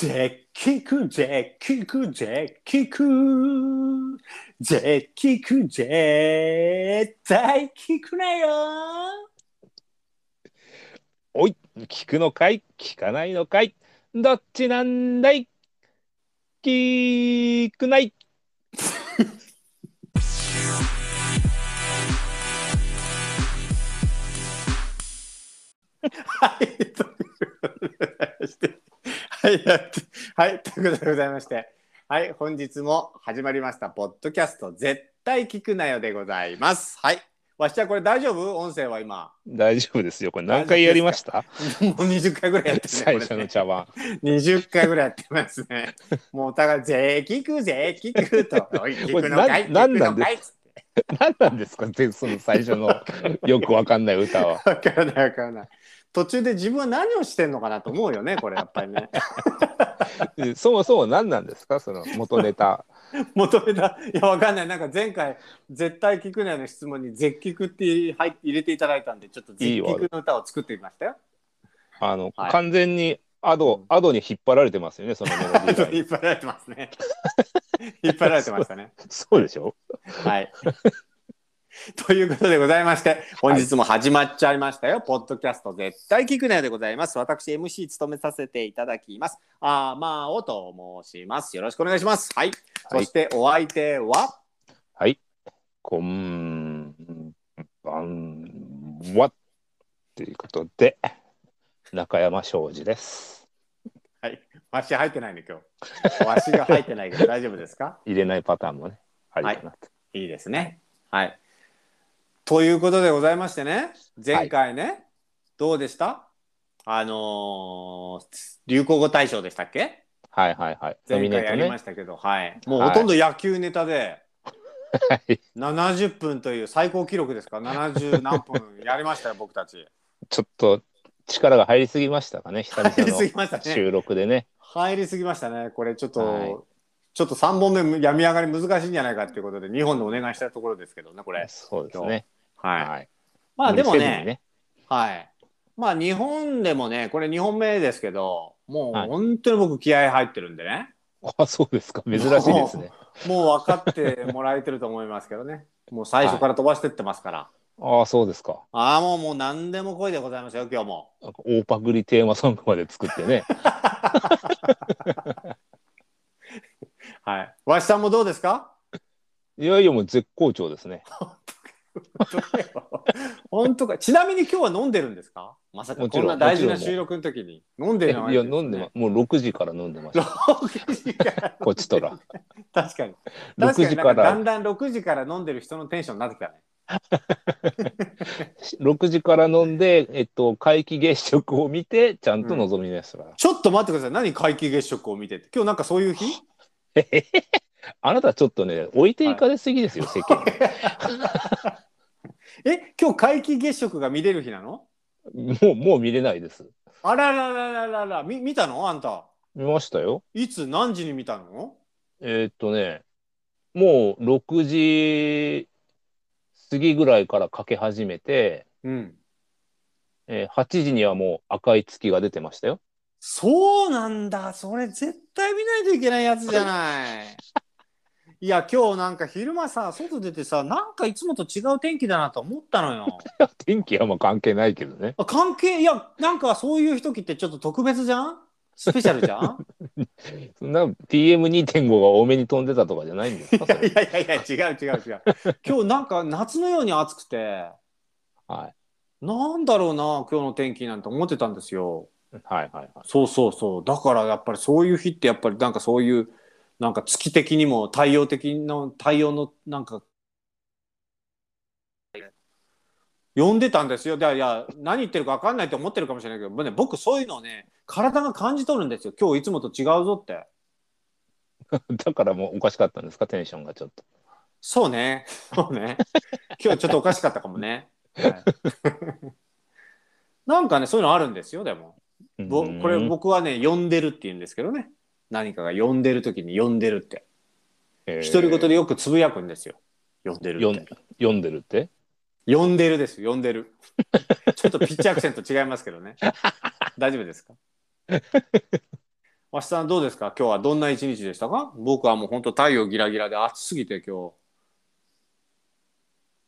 絶聞く絶聞く絶聞く絶聞く絶対聞くなよ。おい、聞くのかい？聞かないのかい？どっちなんだい？聞くない。はい、ということで。はい、はい、ということでございまして。はい、本日も始まりました、ポッドキャスト、絶対聞くなよでございます。はい。わしはこれ大丈夫？音声は今。大丈夫ですよ。これ何回やりました？もう20回ぐらいやってるね。最初の茶碗。20回ぐらいやってますね。もうお互い、ぜ聞くぜ聞くと。聞くのかい？これな聞くのかい？つって 何なんですか？でその最初のよくわかんない歌は。わからないわからない。途中で自分は何をしてんのかなと思うよね、これやっぱりね。でそもそも何なんですか？その元ネタ。求めた、いや、わかんない。なんか前回、絶対聞くなよの質問に、絶聞くって入入れていただいたんで、ちょっと絶聞くの歌を作ってみましたよ。あの、はい完全にアド、アドに引っ張られてますよね、そのメロディー 引っ張られてますね。引っ張られてましたね。そうでしょ？はい。ということでございまして、本日も始まっちゃいましたよ。ポッドキャスト絶対聞くなよでございます。私、MC 務めさせていただきます。あーまあおと申します。よろしくお願いします。はい。そしてお相手は、はい。こんばんは。ということで、中山庄司です。はい。わし入ってないね、今日。わしが入ってないけど大丈夫ですか？入れないパターンもね、ありかなと。いいですね。はい。ということでございましてね、前回ね、どうでした？あのー流行語大賞でしたっけ？はいはいはい。前回やりま。したけど、はい。もうはいほとんど野球ネタで、はい70分という最高記録ですか、70何分やりましたよ、僕たち。ちょっと力が入りすぎましたかね、久々ね。収録でね。入りすぎましたね。これちょっと、はいちょっと3本目病み上がり難しいんじゃないかということで、2本でお願いしたところですけどね、これ。そうですね。はい。はい。まあでもねにはい。まあ日本でもね、これ2本目ですけど、もうはい本当に僕気合入ってるんでね。あ、そうですか。珍しいですね。もう分かってもらえてると思いますけどね。もう最初から飛ばしてってますから。ああ、そうですか。ああ、もうもう何でも声でございますよ、今日も。大パクリテーマソングまで作ってね。はい。わしさんもどうですか？いやいや、もう絶好調ですね。本当か。ちなみに今日は飲んでるんですか？まさかもちろんこんな大事な収録の時に？飲んでいるの？はや、飲んでま、もう6時から飲んでました。6時からこっちとら。確かに。6確かに時かだんだん6時から飲んでる人のテンションになってきたね。6時から飲んで、えっと、皆既月食を見て、ちゃんと臨みましたから。ちょっと待ってください。何皆既月食を見てて？今日なんかそういう日？あなたちょっとね、置いていかれすぎですよ、世間。え、今日皆既月食が見れる日なの？もう、もう見れないです。あらららららら、み見たの？あんた。見ましたよ。いつ？何時に見たの？えーっとね、もう6時過ぎぐらいからかけ始めて、うん。えー8時にはもう赤い月が出てましたよ。そうなんだ。それ絶対見ないといけないやつじゃない。いや、今日なんか昼間さ、外出てさ、なんかいつもと違う天気だなと思ったのよ。天気はまあ関係ないけどね。あ関係、いや、なんかそういう時ってちょっと特別じゃん？スペシャルじゃん？そんな PM2.5 が多めに飛んでたとかじゃないんですかいやいやいや、違う違う違う。今日なんか夏のように暑くて、はい。なんだろうな、今日の天気なんて思ってたんですよ。はいはいはい。そうそうそう。だからやっぱりそういう日ってやっぱりなんかそういうなんか月的にも太陽的の太陽のなんか呼んでたんですよ。いやいや何言ってるか分かんないと思ってるかもしれないけど、ね、僕そういうのをね体が感じ取るんですよ。今日いつもと違うぞって。だからもうおかしかったんですか、テンションがちょっと。そうね。そうね。今日ちょっとおかしかったかもね。はい、なんかねそういうのあるんですよでも。これ僕はね呼んでるって言うんですけどね何かが呼んでる時に呼んでるって。えー。独り言でよくつぶやくんですよ。呼んでるって。読んでるって？呼んでるです呼んでる。ちょっとピッチアクセント違いますけどね。大丈夫ですか？わしさんどうですか？今日はどんな一日でしたか？僕はもう本当太陽ギラギラで暑すぎて今日。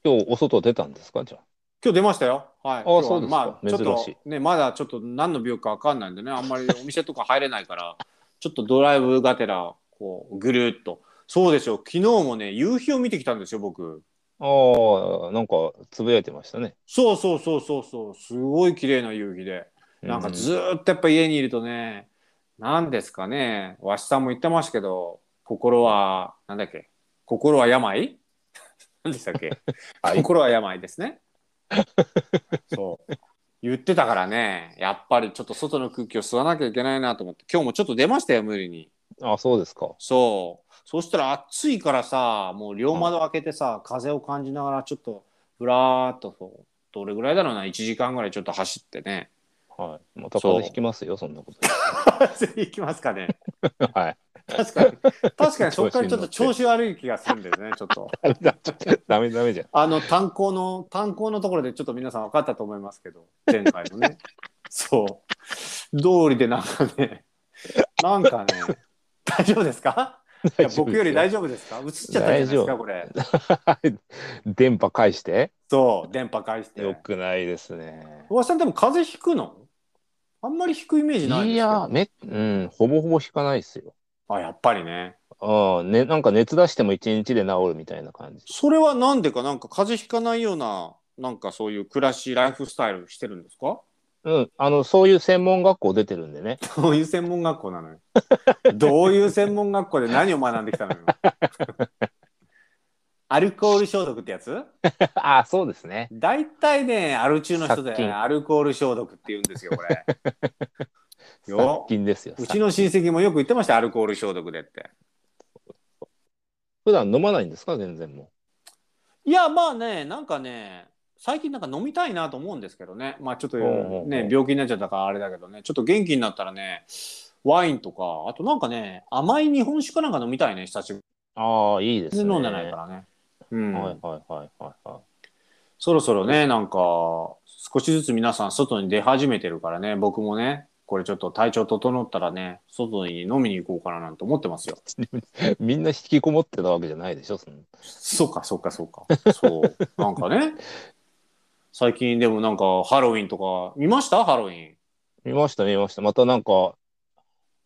今日お外出たんですか？じゃ今日出ましたよ。はい。今日はそうですか。まあ、ちょっとね、まだちょっと何の病気かわかんないんでね、あんまりお店とか入れないから、ちょっとドライブがてら、こう、ぐるっと。そうですよ。昨日もね、夕日を見てきたんですよ、僕。あ。ああ、なんかつぶやいてましたね。そうそうそうそうそう。すごい綺麗な夕日で。なんかずーっとやっぱ家にいるとね、なんですかね、わしさんも言ってましたけど、心は、なんだっけ、心は病？何でしたっけ、はい心は病ですね。そう。言ってたからね、やっぱりちょっと外の空気を吸わなきゃいけないなと思って、今日もちょっと出ましたよ、無理に。あそうですか。そう。そしたら暑いからさ、もう両窓開けてさ、風を感じながらちょっと、ぶらーっとそう、どれぐらいだろうな、1時間ぐらいちょっと走ってね。はい。また風邪ひきますよ、そんなこと 行きますかね。はい。確かに。確かにそこからちょっと調子悪い気がするんですね、ちょっと。ダメダメじゃん。あの炭鉱の、炭鉱のところでちょっと皆さん分かったと思いますけど、前回のね。そう。通りでなんかね、なんかね、大丈夫ですか？いや僕より大丈夫ですか？映っちゃったじゃないですか、これ。電波返してそう、電波返して。よくないですね。おばさんでも風邪ひくの？あんまり引くイメージないいや、め、うん、ほぼほぼ引かないですよ。あ、やっぱりね。ああ、ね、なんか熱出しても一日で治るみたいな感じ。それはなんでか、なんか風邪ひかないような、なんかそういう暮らし、ライフスタイルしてるんですか？うん、あの、そういう専門学校出てるんでね。どういう専門学校なのよ。どういう専門学校で何を学んできたのよ。アルコール消毒ってやつ？ああ、そうですね。大体ね、アル中の人で、殺菌アルコール消毒って言うんですよ、これ。殺よ菌ですよ。うちの親戚もよく言ってました、アルコール消毒でって。普段飲まないんですか、全然もいや、まあね、なんかね、最近なんか飲みたいなと思うんですけどね。まあちょっとね、病気になっちゃったからあれだけどね、ちょっと元気になったらね、ワインとか、あとなんかね、甘い日本酒かなんか飲みたいね、久しぶう。ああ、いいですね。飲んでないからね。うん。はいはいはいはいはそろそろね、なんか、少しずつ皆さん外に出始めてるからね、僕もね、これちょっと体調整ったらね、外に飲みに行こうかななんて思ってますよ。い。みんな引きこもってたわけじゃないでしょ、そうか、そうか、そうか。そう。なんかね、最近でもなんかハロウィンとか、見ました？ハロウィン。見ました見ました。またなんか、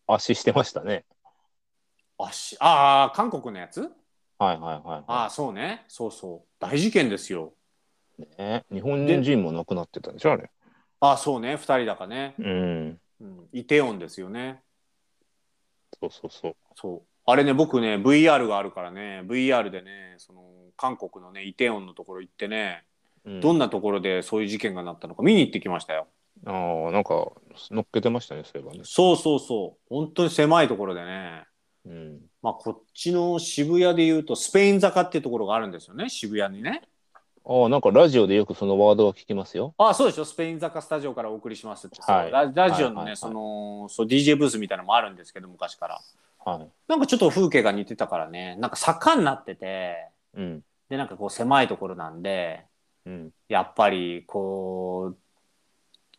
足してましたね。あし、ああ、韓国のやつ？はいはいはいはああ、そうね。そうそう。大事件ですよ。い。ね、日本人も亡くなってたでしょ、あれ。ああ、そうね。二人だかね。うん。うん。イテオンですよね。そうそうそう。そう。あれね、僕ね、VR があるからね、VR でね、その、韓国のね、イテウォンのところ行ってね、うんどんなところでそういう事件がなったのか見に行ってきましたよ。ああ、なんか、乗っけてましたね、そういえばね。そうそうそう。本当に狭いところでね、うん。まあ、こっちの渋谷で言うと、スペイン坂っていうところがあるんですよね、渋谷にね。ああ、なんかラジオでよくそのワードが聞きますよ。あそうでしょ、スペイン坂スタジオからお送りしますって、はいララジオのね、はいはいはいその、そう、DJ ブースみたいなのもあるんですけど、昔から。はい。なんかちょっと風景が似てたからね、なんか坂になってて、うん。で、なんかこう狭いところなんで、うん。やっぱりこう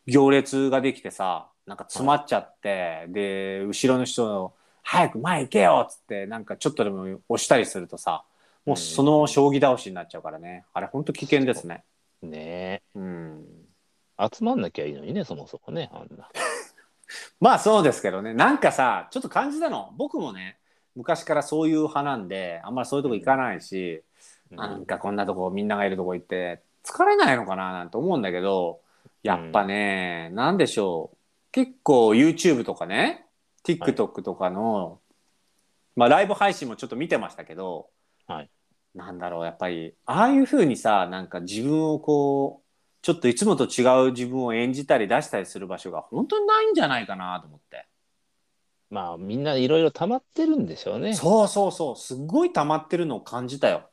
行列ができてさなんか詰まっちゃって、で後ろの人の「早く前行けよ!」っつってなんかちょっとでも押したりするとさもうその将棋倒しになっちゃうからね。あれほんと危険ですね。ねう。ん。え。集まんなきゃいいのにね、そもそもね、あんな。まあそうですけどね。なんかさちょっと感じたの。僕もね昔からそういう派なんであんまりそういうとこ行かないし、あなんかこんなとこみんながいるとこ行って疲れないのかななんて思うんだけどやっぱね、なんでしょう。結構 YouTube とかね TikTok とかの、まあライブ配信もちょっと見てましたけど、はいなんだろうやっぱりああいう風にさなんか自分をこうちょっといつもと違う自分を演じたり出したりする場所が本当にないんじゃないかなと思って、まあ、みんないろいろ溜まってるんでしょうね。そうそうそう。すっごい溜まってるのを感じたよ。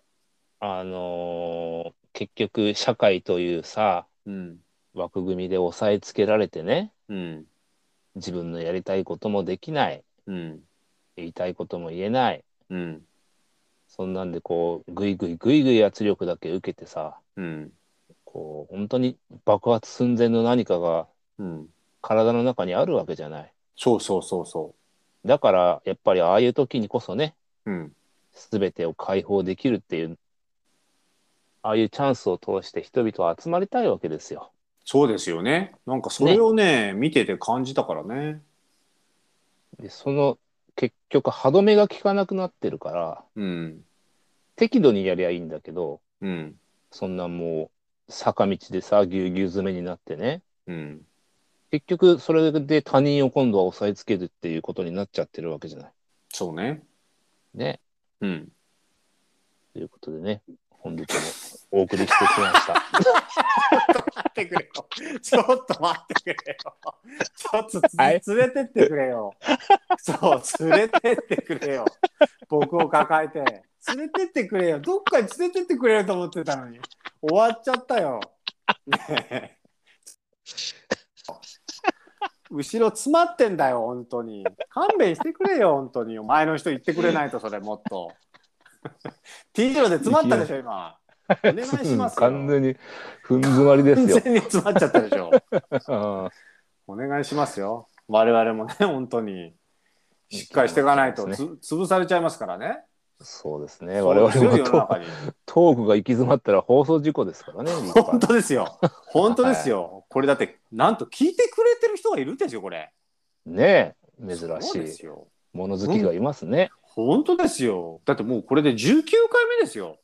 あのー結局、社会というさ、うん。枠組みで押さえつけられてね、うん。自分のやりたいこともできない、うん。言いたいことも言えない、うんそんなんでこう、ぐいぐいぐいぐい圧力だけ受けてさ、うんこう、本当に爆発寸前の何かがうん体の中にあるわけじゃない。そうそうそうそだからやっぱりああいう時にこそねうん。全てを解放できるっていうああいうチャンスを通して人々は集まりたいわけですよ。そうですよね。なんかそれをね、見てて感じたからね。でその結局歯止めが効かなくなってるからうん。適度にやりゃいいんだけどうん。そんなもう坂道でさぎゅうぎゅう詰めになってねうん。結局それで他人を今度は押さえつけるっていうことになっちゃってるわけじゃない。そうね。ね。うん。ということでね本日もお送りしてきました。待ってくれよ。ちょっと待ってくれよ。ちょっと連れてってくれよ。そう、連れてってくれよ。僕を抱えて。連れてってくれよ。どっかに連れてってくれると思ってたのに。終わっちゃったよ。ねえ後ろ詰まってんだよ、本当に。勘弁してくれよ、本当に。前の人言ってくれないと、それもっと。T 字路で詰まったでしょ、今。お願いしますよ。完全にふん詰まりですよ完。全に詰まっちゃったでしょ。うんお願いしますよ。我々もね、本当に。しっかりしていかないとつ、潰されちゃいますからね。そうですね。我々もトークが行き詰まったら放送事故ですからね。本当ですよ。本当ですよ。これだって、なんと聞いてくれてる人がいるんですよ、これ。ねえ珍しいですよ。物好きがいますね。本当ですよ。だってもうこれで19回目ですよ。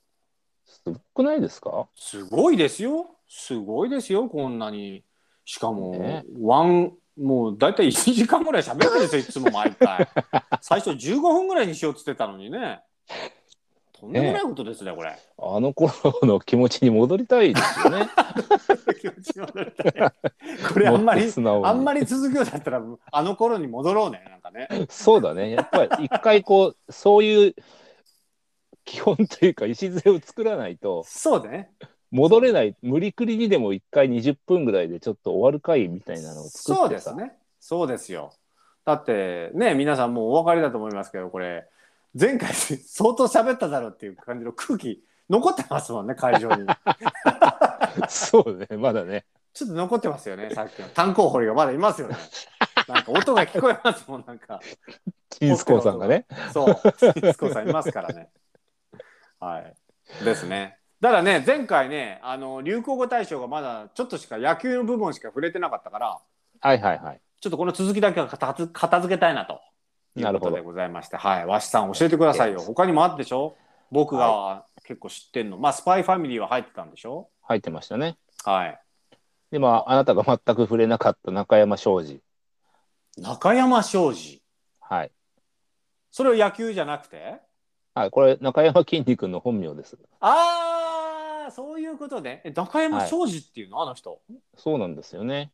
すごくないですか？すごいですよ。すごいですよ、こんなに。しかも、ねワン、もう大体1時間ぐらい喋ってるんですよ、いつも毎回。最初15分ぐらいにしようっつってたのにね。とんでもないことですね、これ。あの頃の気持ちに戻りたいですよね。気持ち戻りたいこれあんまりあんまり続くようだったらあの頃に戻ろうねなんかねそうだね。やっぱり一回こう、そういう基本というか礎を作らないとそうだね戻れない、無理くりにでも一回20分ぐらいでちょっと終わる回みたいなのを作そうってさ。ですねそうですよだってね皆さんもうお分かりだと思いますけどこれ前回相当喋っただろうっていう感じの空気残ってますもんね会場にそうね、まだね。ちょっと残ってますよねさっきの炭鉱掘りがまだいますよねなんか音が聞こえますもんなんかチンスコーさんがね。そう、シスコさんいますからね。はい。ですね。だからね、前回ね、あの流行語大賞がまだちょっとしか野球の部分しか触れてなかったから、はいはいはい。ちょっとこの続きだけは片付けたいなと。なるほどいうことでございまして、はい。わしさん教えてくださいよ。他にもあったでしょ？僕が結構知ってんの。まあ、スパイファミリーは入ってたんでしょ？入ってましたね。はい。で、まあ、あなたが全く触れなかった中山昌司。中山昌司。はい。それは野球じゃなくて？はい、これ、中山きんに君の本名です。ああ、そういうことね。え中山昌司っていうの、あの人？そうなんですよね。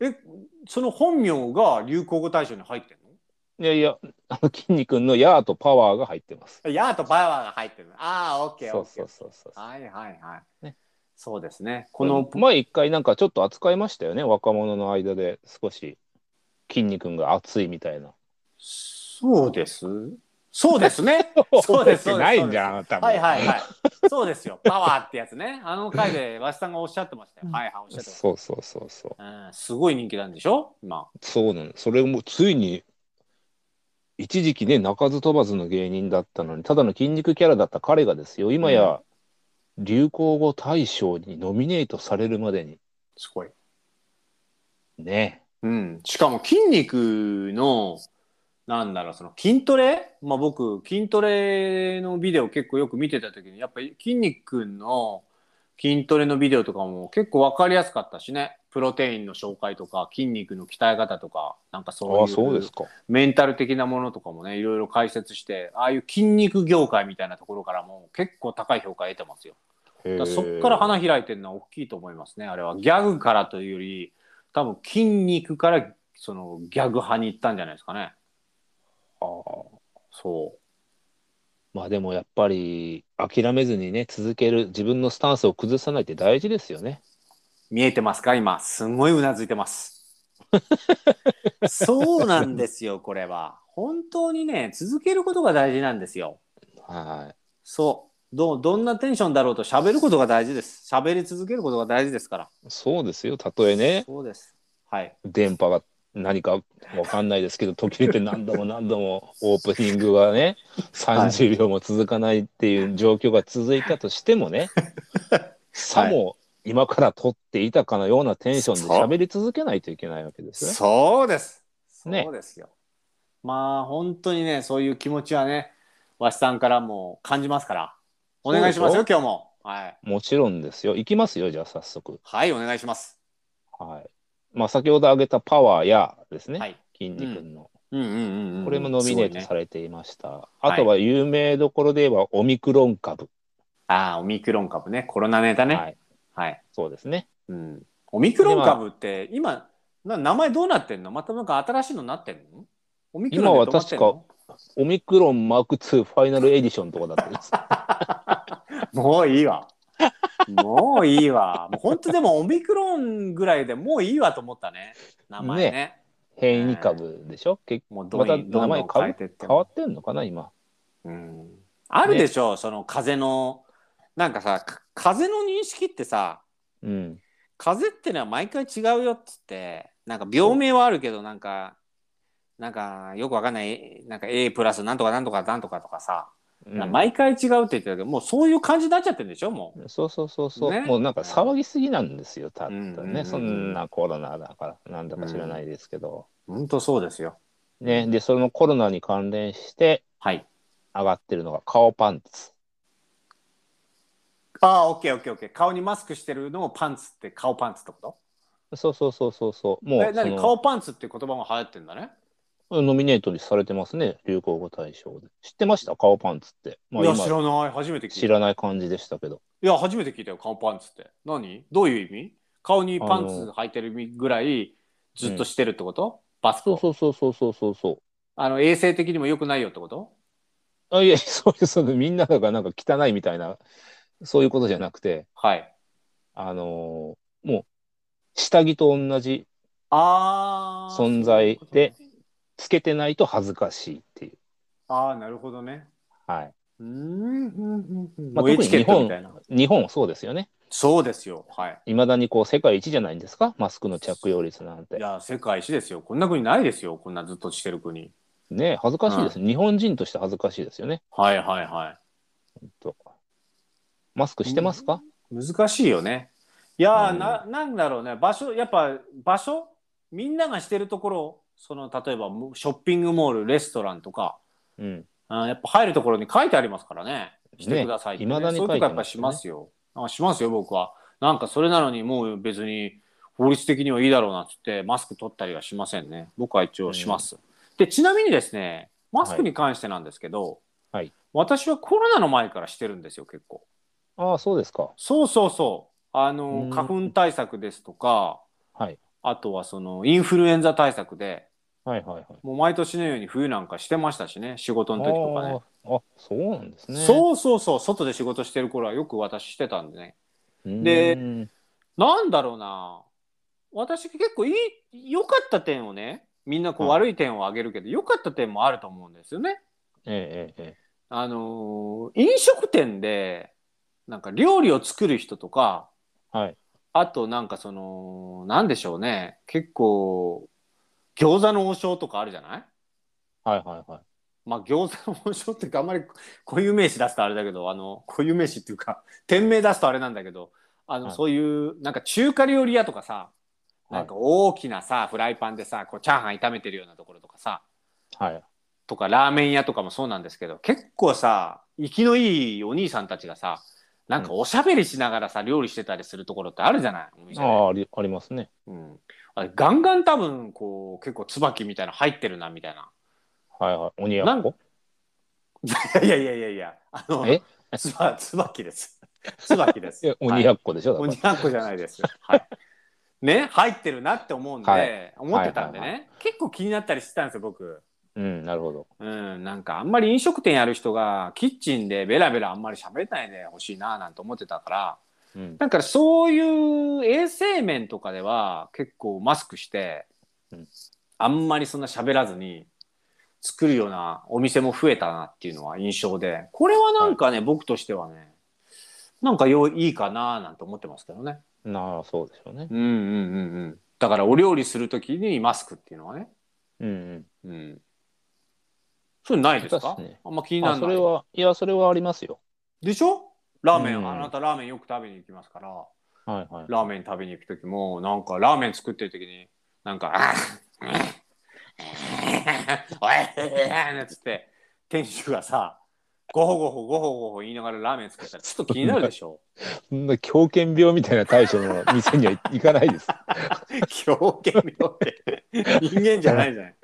え、その本名が流行語大賞に入ってんいやいや、あのきんに君のヤーとパワーが入ってます。のヤーとバワーが入ってるの。ああ、オッケー、そう。そうそうそう。はいはいはい。ねそうですね。ここの、の前一回なんかちょっと扱いましたよね若者の間で少し筋肉が熱いみたいなそうです。そうですね。そうです。そうですないんじゃん多分はいはいはい。そうですよ。パワーってやつね。あの回でわしさんがおっしゃってましたよ。はいはい、おっしゃってましそうそうそうそうた。うん、すごい人気なんでしょ？今。そうなのそれもついに一時期ね鳴かず飛ばずの芸人だったのにただの筋肉キャラだった彼がですよ今や流行語大賞にノミネートされるまでにすごい。ねうん。しかも筋肉の、なんだろう、その筋トレ？まあ僕、筋トレのビデオ結構よく見てた時に、やっぱり筋肉の筋トレのビデオとかも結構わかりやすかったしね。プロテインの紹介とか、筋肉の鍛え方とか、なんかそういう。メンタル的なものとかもねいろいろ解説してああいう筋肉業界みたいなところからも結構高い評価を得てますよ。だそっから花開いてるのは大きいと思いますねあれは。ギャグからというより多分筋肉からそのギャグ派に行ったんじゃないですかね。あーそまあでもやっぱり諦めずにね続ける自分のスタンスを崩さないって大事ですよね。う見えてますか？今すんごいうなずいてます。そうなんですよこれは。本当にね続けることが大事なんですよ。はい。そう。どどんなテンションだろうと喋ることが大事です。喋り続けることが大事ですから。そうですよたとえね。そうです。はい。電波が何かわかんないですけど途切れて何度も何度も オープニングがね30秒も続かないっていう状況が続いたとしてもね、さも今から撮っていたかのようなテンションで喋り続けないといけないわけですね。そうです。ねそうですよ。まあ本当にねそういう気持ちはねわしさんからも感じますからお願いしますよ今日も。はいもちろんですよ。いきますよ、じゃあ早速。はいお願いします。はい。まあ先ほど挙げたパワーやですね、はい。筋肉の、うんうんうんうん。これもノミネートされていました。はいあとは有名どころで言えばオミクロン株。ああオミクロン株ねコロナネタね。はい。はい。そうですね。うん。オミクロン株って今な名前どうなってんの？またなんか新しいのになってんの？オミクロンで止まってんの？オミクロンマーク2ファイナルエディションとかだったです。もういいわ。もういいわ。もう本当でもオミクロンぐらいでもういいわと思ったね。名前ね。変異株でしょ？結もうどまた名前変えてって変わってんのかな今。うん。あるでしょ、その風のなんかさか風の認識ってさうん。風ってのは毎回違うよっつってなんか病名はあるけどなんかなんかよくわかんないなんか A プラスなんとかなんとかなんとかとかさ、うん毎回違うって言ってたけどもうそういう感じになっちゃってるんでしょもう。そうそうそうそう、ねもうなんか騒ぎすぎなんですよ、たったうんうんうんね。そんなコロナだから、なんだか知らないですけど。本当そうですよ。ね、で、そのコロナに関連してはい。上がってるのが顔パンツ。ああ、オッケーオッケーオッケー。顔にマスクしてるのをパンツって顔パンツってこそうそうそうそうそう。もとえ、うそ何顔のパンツっていう言葉も流行ってんだね。ノミネートにされてますね、流行語大賞で。知ってました？顔パンツって。まあいや、今知らない。初めて聞いた。知らない感じでしたけど。いや、初めて聞いたよ、顔パンツって。何？どういう意味？顔にパンツ履いてるぐらいずっとしてるってこと、バスコそうそうそうそうそうそうそう。あの衛生的にも良くないよってこと？あいや、そういう、そのみんながなんか汚いみたいな、そういうことじゃなくて、はい。あのーもう、下着と同じああ。存在でつけてないと恥ずかしいっていう。ああ、なるほどね。はい。うーんうんうんうん。まあもうエチケットみたいな。日本そうですよね。そうですよ。はい。いまだにこう世界一じゃないんですか？マスクの着用率なんて。いや、世界一ですよ。こんな国ないですよ。こんなずっとしてる国。ね恥ずかしいです、日本人として恥ずかしいですよね。はいはいはい。ほんとマスクしてますか、難しいよね。いやー、うん。ななんだろうね。場所やっぱ場所？みんながしてるところ？その例えばショッピングモールレストランとか。うん。あやっぱ入るところに書いてありますからね。してくださいって、ね。ね未だにそういうとこやっぱしますよ。あしますよ僕は。なんかそれなのにもう別に法律的にはいいだろうなっつってマスク取ったりはしませんね。僕は一応します、でちなみにですねマスクに関してなんですけど、はい。私はコロナの前からしてるんですよ結構ああ、そうですか。そうそうそう。あのうん花粉対策ですとか、はい。あとはそのインフルエンザ対策で、はいはいはい。もう毎年のように冬なんかしてましたしね、仕事の時とかね。あーあ、そうなんですね。そうそうそう、外で仕事してる頃はよく私してたんでね。でうんなんだろうな、私結構いい、良かった点をね、みんなこうはい悪い点を挙げるけど、良かった点もあると思うんですよね。えええええあのー飲食店で、なんか料理を作る人とか、え。はい。あとなんかそのなんでしょうね結構餃子の王将とかあるじゃない？はいはいはい。まあ餃子の王将っていうかあんまり 固有名詞出すとあれだけどあの固有名詞っていうか店名出すとあれなんだけどあの、はいそういうなんか中華料理屋とかさはいなんか大きなさフライパンでさこうチャーハン炒めてるようなところとかさはい。とかラーメン屋とかもそうなんですけど結構さ生きのいいお兄さんたちがさなんかおしゃべりしながらさ料理してたりするところってあるじゃない？お店でああ、ありありますね。うん、あれガンガン多分こう結構椿みたいな入ってるなみたいな。はいはい。鬼なん奴こ いやいやいやいやあのえ？つば椿です。椿です。え、鬼はい奴でしょ、だから鬼奴じゃないです。はい。ね入ってるなって思うんで、はい思ってたんでね、はいはい結構気になったりしてたんですよ僕。うん、なるほど。うん、なんかあんまり飲食店やる人がキッチンでベラベラあんまり喋らないでほしいななんて思ってたからうん。だからそういう衛生面とかでは結構マスクして、うんあんまりそんな喋らずに作るようなお店も増えたなっていうのは印象でこれはなんかね、僕としてはねなんかよいいかななんて思ってますけどね。なあ、そうでしょうね。うんうんうんうん。だからお料理するときにマスクっていうのはね。うんうん。それないですか？確かにあんま気にならない。それは、いや、それはありますよ。でしょ？ラーメン、うんあなたラーメンよく食べに行きますから、はいはい。ラーメン食べに行くときも、なんかラーメン作ってるときに、なんか、あ おいなんつって、店主がさ、ごほごほごほごほ言いながらラーメン作ったらちょっと気になるでしょ？そんな狂犬病みたいな対処の店には行かないです。狂犬病って人間じゃないじゃない。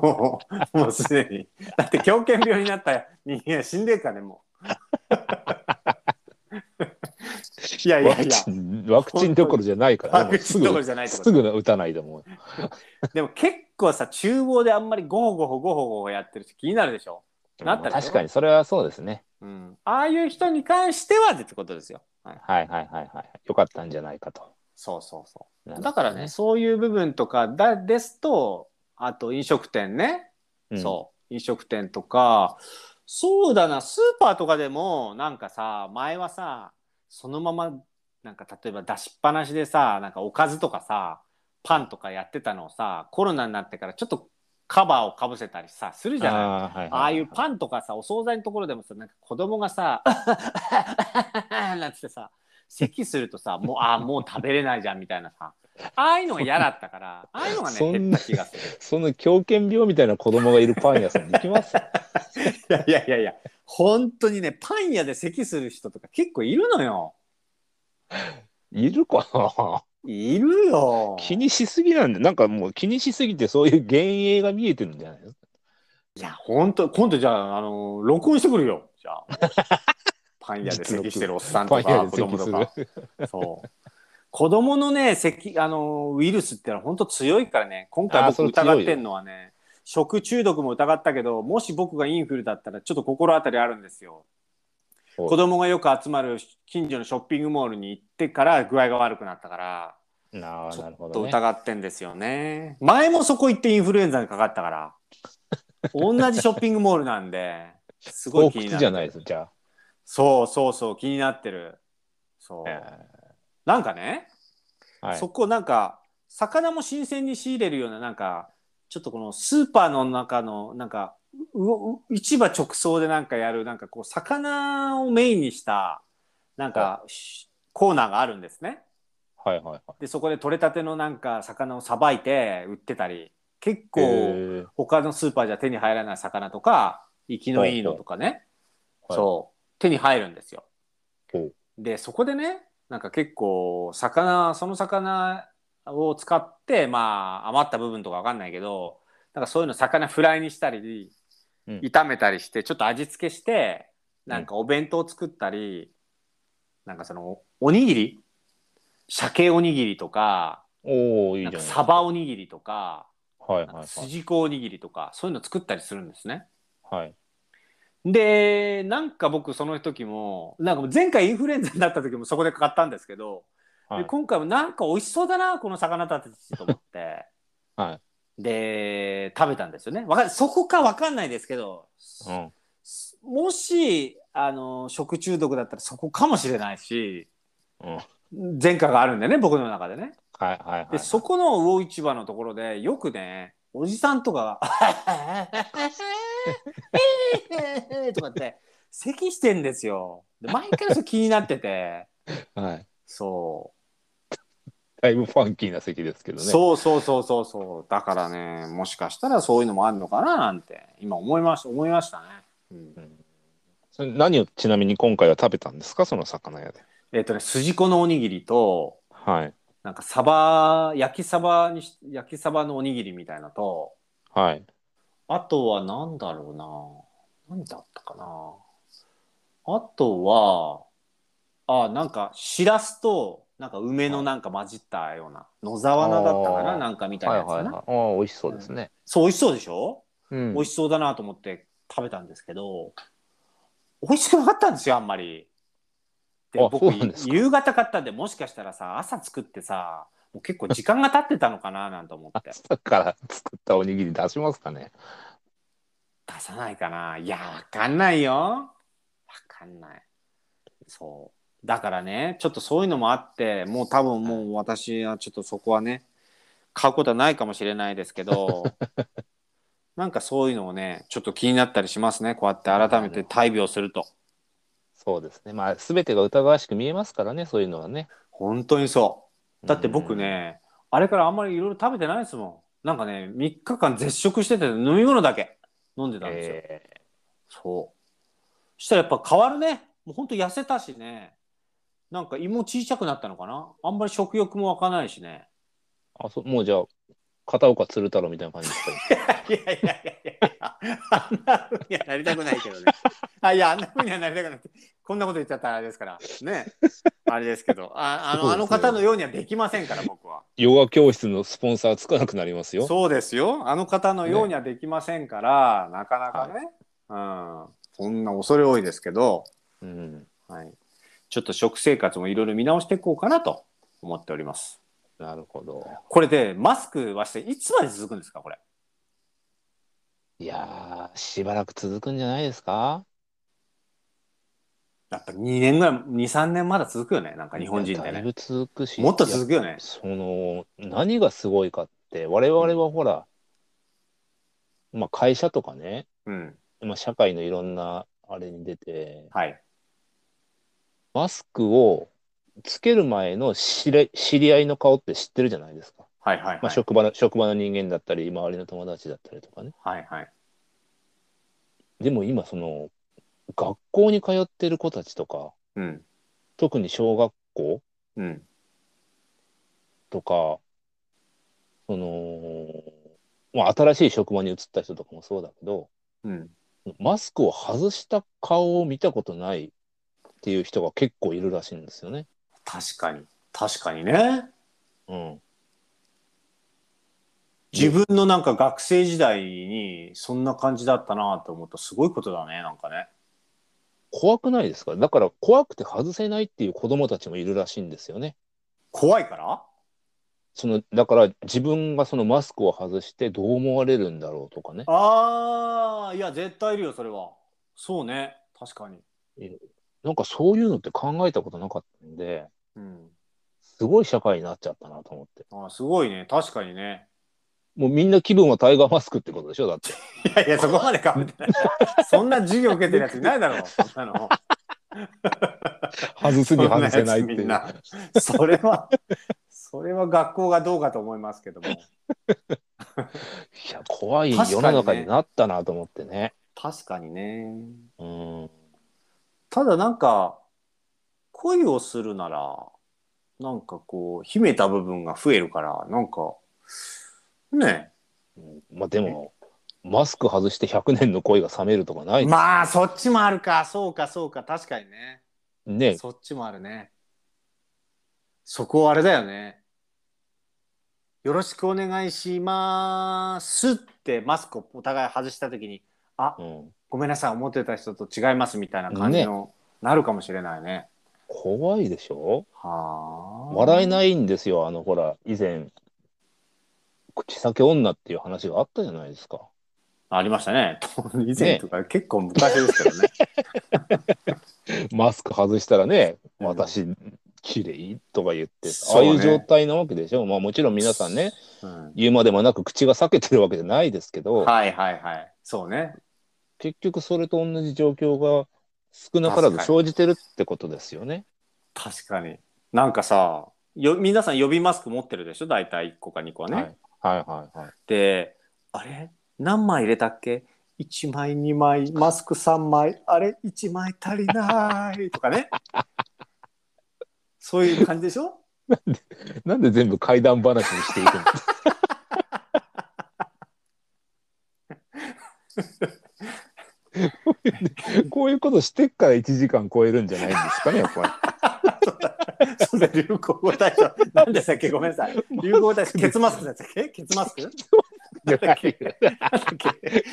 もう、もうすでに。だって狂犬病になった人間は死んでるからね、もう。いやいやいやワクチ、ン、どころじゃないから、ワクチンどころじゃないすぐ打たないと思う。でも結構さ、厨房であんまりゴホゴホゴホゴホやってる人気になるでしょ？なった確かに、それはそうですね。うん。ああいう人に関してはってことですよ。はい、はいはいはいはい。よかったんじゃないかと。そうそうそう。ねだからね、そういう部分とかだですと、あと飲食店ね、うんそう、飲食店とか、そうだな、スーパーとかでも、なんかさ、前はさ、そのまま、なんか例えば出しっぱなしでさ、なんかおかずとかさ、パンとかやってたのをさ、コロナになってからちょっとカバーをかぶせたりさ、するじゃない。あーはいはいはいああいうパンとかさ、お惣菜のところでもさ、なんか子供がさ、なんつってさ、咳するとさ、もう、ああ、もう食べれないじゃんみたいなさ、ああいうのが嫌だったから、ああいうのがね、そんな減った気がする。その狂犬病みたいな子供がいるパン屋さんに行きます？いやいやいやいや、本当にね、パン屋で咳する人とか結構いるのよ。いるかな？いるよ。気にしすぎなんで、なんかもう気にしすぎてそういう幻影が見えてるんじゃないですか。いや、本当、今度じゃあ、あの、録音してくるよ。じゃあ。パン屋で咳してるおっさんとか子供とか。る。そう。子供のね、咳、あの、ウイルスってのは本当強いからね、今回僕疑ってんのはね、食中毒も疑ったけど、もし僕がインフルだったらちょっと心当たりあるんですよ。お子供がよく集まる近所のショッピングモールに行ってから具合が悪くなったから、なあちょっなるほどね。と疑ってんですよね。前もそこ行ってインフルエンザにかかったから、同じショッピングモールなんで、すごい洞気になって窟じゃないです、じゃそうそうそう、気になってる。そう。あ。えなんかね、ーはいそこなんか魚も新鮮に仕入れるようななんかちょっとこのスーパーの中のなんか市場直送でなんかやるなんかこう魚をメインにしたなんかしコーナーがあるんですね。はいはいはい。でそこで取れたてのなんか魚をさばいて売ってたり結構えー他のスーパーじゃ手に入らない魚とか生きのいいのとかね、はいそう手に入るんですよ。でそこでねなんか結構魚その魚を使ってまあ余った部分とかわかんないけどなんかそういうの魚フライにしたり、うん炒めたりしてちょっと味付けしてなんかお弁当作ったり、なんかそのおにぎり？鮭おにぎりとかおおいいじゃないサバおにぎりとかはいはいはい。筋子おにぎりとかそういうの作ったりするんですね。はい。でなんか僕その時もなんか前回インフルエンザになった時もそこで買ったんですけど、はいで今回もなんか美味しそうだなこの魚たちと思って はい。で食べたんですよねわかそこか分かんないですけど、うん。もしあの食中毒だったらそこかもしれないしうん。はい前科があるんでね僕の中でね。はいはい。でそこの魚市場のところでよくねおじさんとかがとかって咳してんですよ。で毎回それ気になってて はい。そだいぶファンキーな席ですけう、どね。そうそうそうそうそうだからねもしかしたらそういうのもあるのかななんて今思いました思いましたね。うんうんそれ何をちなみに今回は食べたんですか？その魚屋で。えっ、とね筋子のおにぎりとはい。なんかサバ焼きサバにし焼きサバのおにぎりみたいなとはい。あとは何だろうな何だったかなあとはあなんかしらすとなんか梅のなんか混じったような野沢菜だったかななんかみたいなやつかな、ああ、美味しそうですね。そう美味しそうでしょ、うん。美味しそうだなと思って食べたんですけど美味しくなかったんですよあんまり。であ僕夕方買ったんでもしかしたらさ朝作ってさもう結構時間が経ってたのかな なんて思って。朝から作ったおにぎり出しますかね？出さないかな。いやわかんないよ。わかんない。そだからねちょっとそういうのもあってもう多分もう私はちょっとそこはね買うことはないかもしれないですけど なんかそういうのをねちょっと気になったりしますねこうやって改めて大病すると。そうですね。まあ、すべてが疑わしく見えますからね、そういうのはね。本当にそう。だって僕ね、あれからあんまりいろいろ食べてないですもん。なんかね3日間絶食してて飲み物だけ飲んでうん、たんですよ、えそう。したらやっぱ変わるね。もうほんと痩せたしねなんか胃も小さくなったのかな？あんまり食欲も湧かないしね。ーあそもうじゃあ、片岡鶴太郎みたいな感じですか、いやいやいやいやいやあんなふうにはなりたくないけどね。あいやあんなふうにはなりたくない。こんなこと言っちゃったらあれですから。ね。あれですけど。ああの,、ね。あの方のようにはできませんから僕は。ヨガ教室のスポンサーつかなくなりますよ。そうですよ。あの方のようにはできませんから、なかなかね、うん。そんな恐れ多いですけど。うん、はい、ちょっと食生活もいろいろ見直していこうかなと思っております。なるほど。これでマスクはしていつまで続くんですかこれ？いやー、しばらく続くんじゃないですか？やっぱ2年ぐらい23年まだ続くよねなんか日本人ってね。だいぶ続くし。もっと続くよね。その何がすごいかって我々はほら、まあ、会社とかね、うんまあ、社会のいろんなあれに出てはいマスクをつける前の知り知り合いの顔って知ってるじゃないですか、はいはいはい。まあ、職場の職場の人間だったり周りの友達だったりとかねはいはい。でも今その学校に通ってる子たちとかうん特に小学校うんとかその、まあ、新しい職場に移った人とかもそうだけどうん。マスクを外した顔を見たことないっていう人が結構いるらしいんですよね。確かに確かにね。うん。自分のなんか学生時代にそんな感じだったなと思うとすごいことだねなんかね。怖くないですか？だから怖くて外せないっていう子供たちもいるらしいんですよね。怖いから？そのだから自分がそのマスクを外してどう思われるんだろうとかね。ああいや絶対いるよそれは。そうね確かに。なんかそういうのって考えたことなかったんで、うん。すごい社会になっちゃったなと思って。あすごいね確かにね。もうみんな気分はタイガーマスクってことでしょだって。いやいやそこまでかぶってない。そんな授業受けてるやついないだろうそんなの。外すに外せないっていう。そそれはそれは学校がどうかと思いますけども。いや怖い世の中になったなと思ってね。確かにね。うん。ただなんか恋をするならなんかこう秘めた部分が増えるからなんかねうんまあでも、マスク外して100年の恋が冷めるとかない、まあそっちもあるか。そうかそうか。確かにね。ね。そっちもあるね。そこあれだよね。よろしくお願いしますってマスクをお互い外した時にあうん、ごめんなさい思ってた人と違いますみたいな感じの、なるかもしれないね怖いでしょ？はあ笑えないんですよ。あの、ほら、以前、口裂け女っていう話があったじゃないですか。ありましたね。以前とか結構昔ですけどね。マスク外したらね、うん私、綺麗とか言って、ねあいう状態なわけでしょ。まあもちろん皆さんね、うん言うまでもなく口が裂けてるわけじゃないですけど、はいはいはい。そうね。結局それと同じ状況が少なからず生じてるってことですよね。確かに。なんかさ、よ皆さん予備マスク持ってるでしょ？大体1個か2個はね。はいはいはいはい。で、あれ？何枚入れたっけ ?1 枚、2枚、マスク3枚、あれ ?1 枚足りないとかね。そういう感じでしょ？なんで全部怪談話にしていくの？こういうことしてっから1時間超えるんじゃないんですかね、やっぱ それ流行語大賞。何でしたっけ？ごめんなさい。流行語大賞。ケツマスクだったっけケツマスク？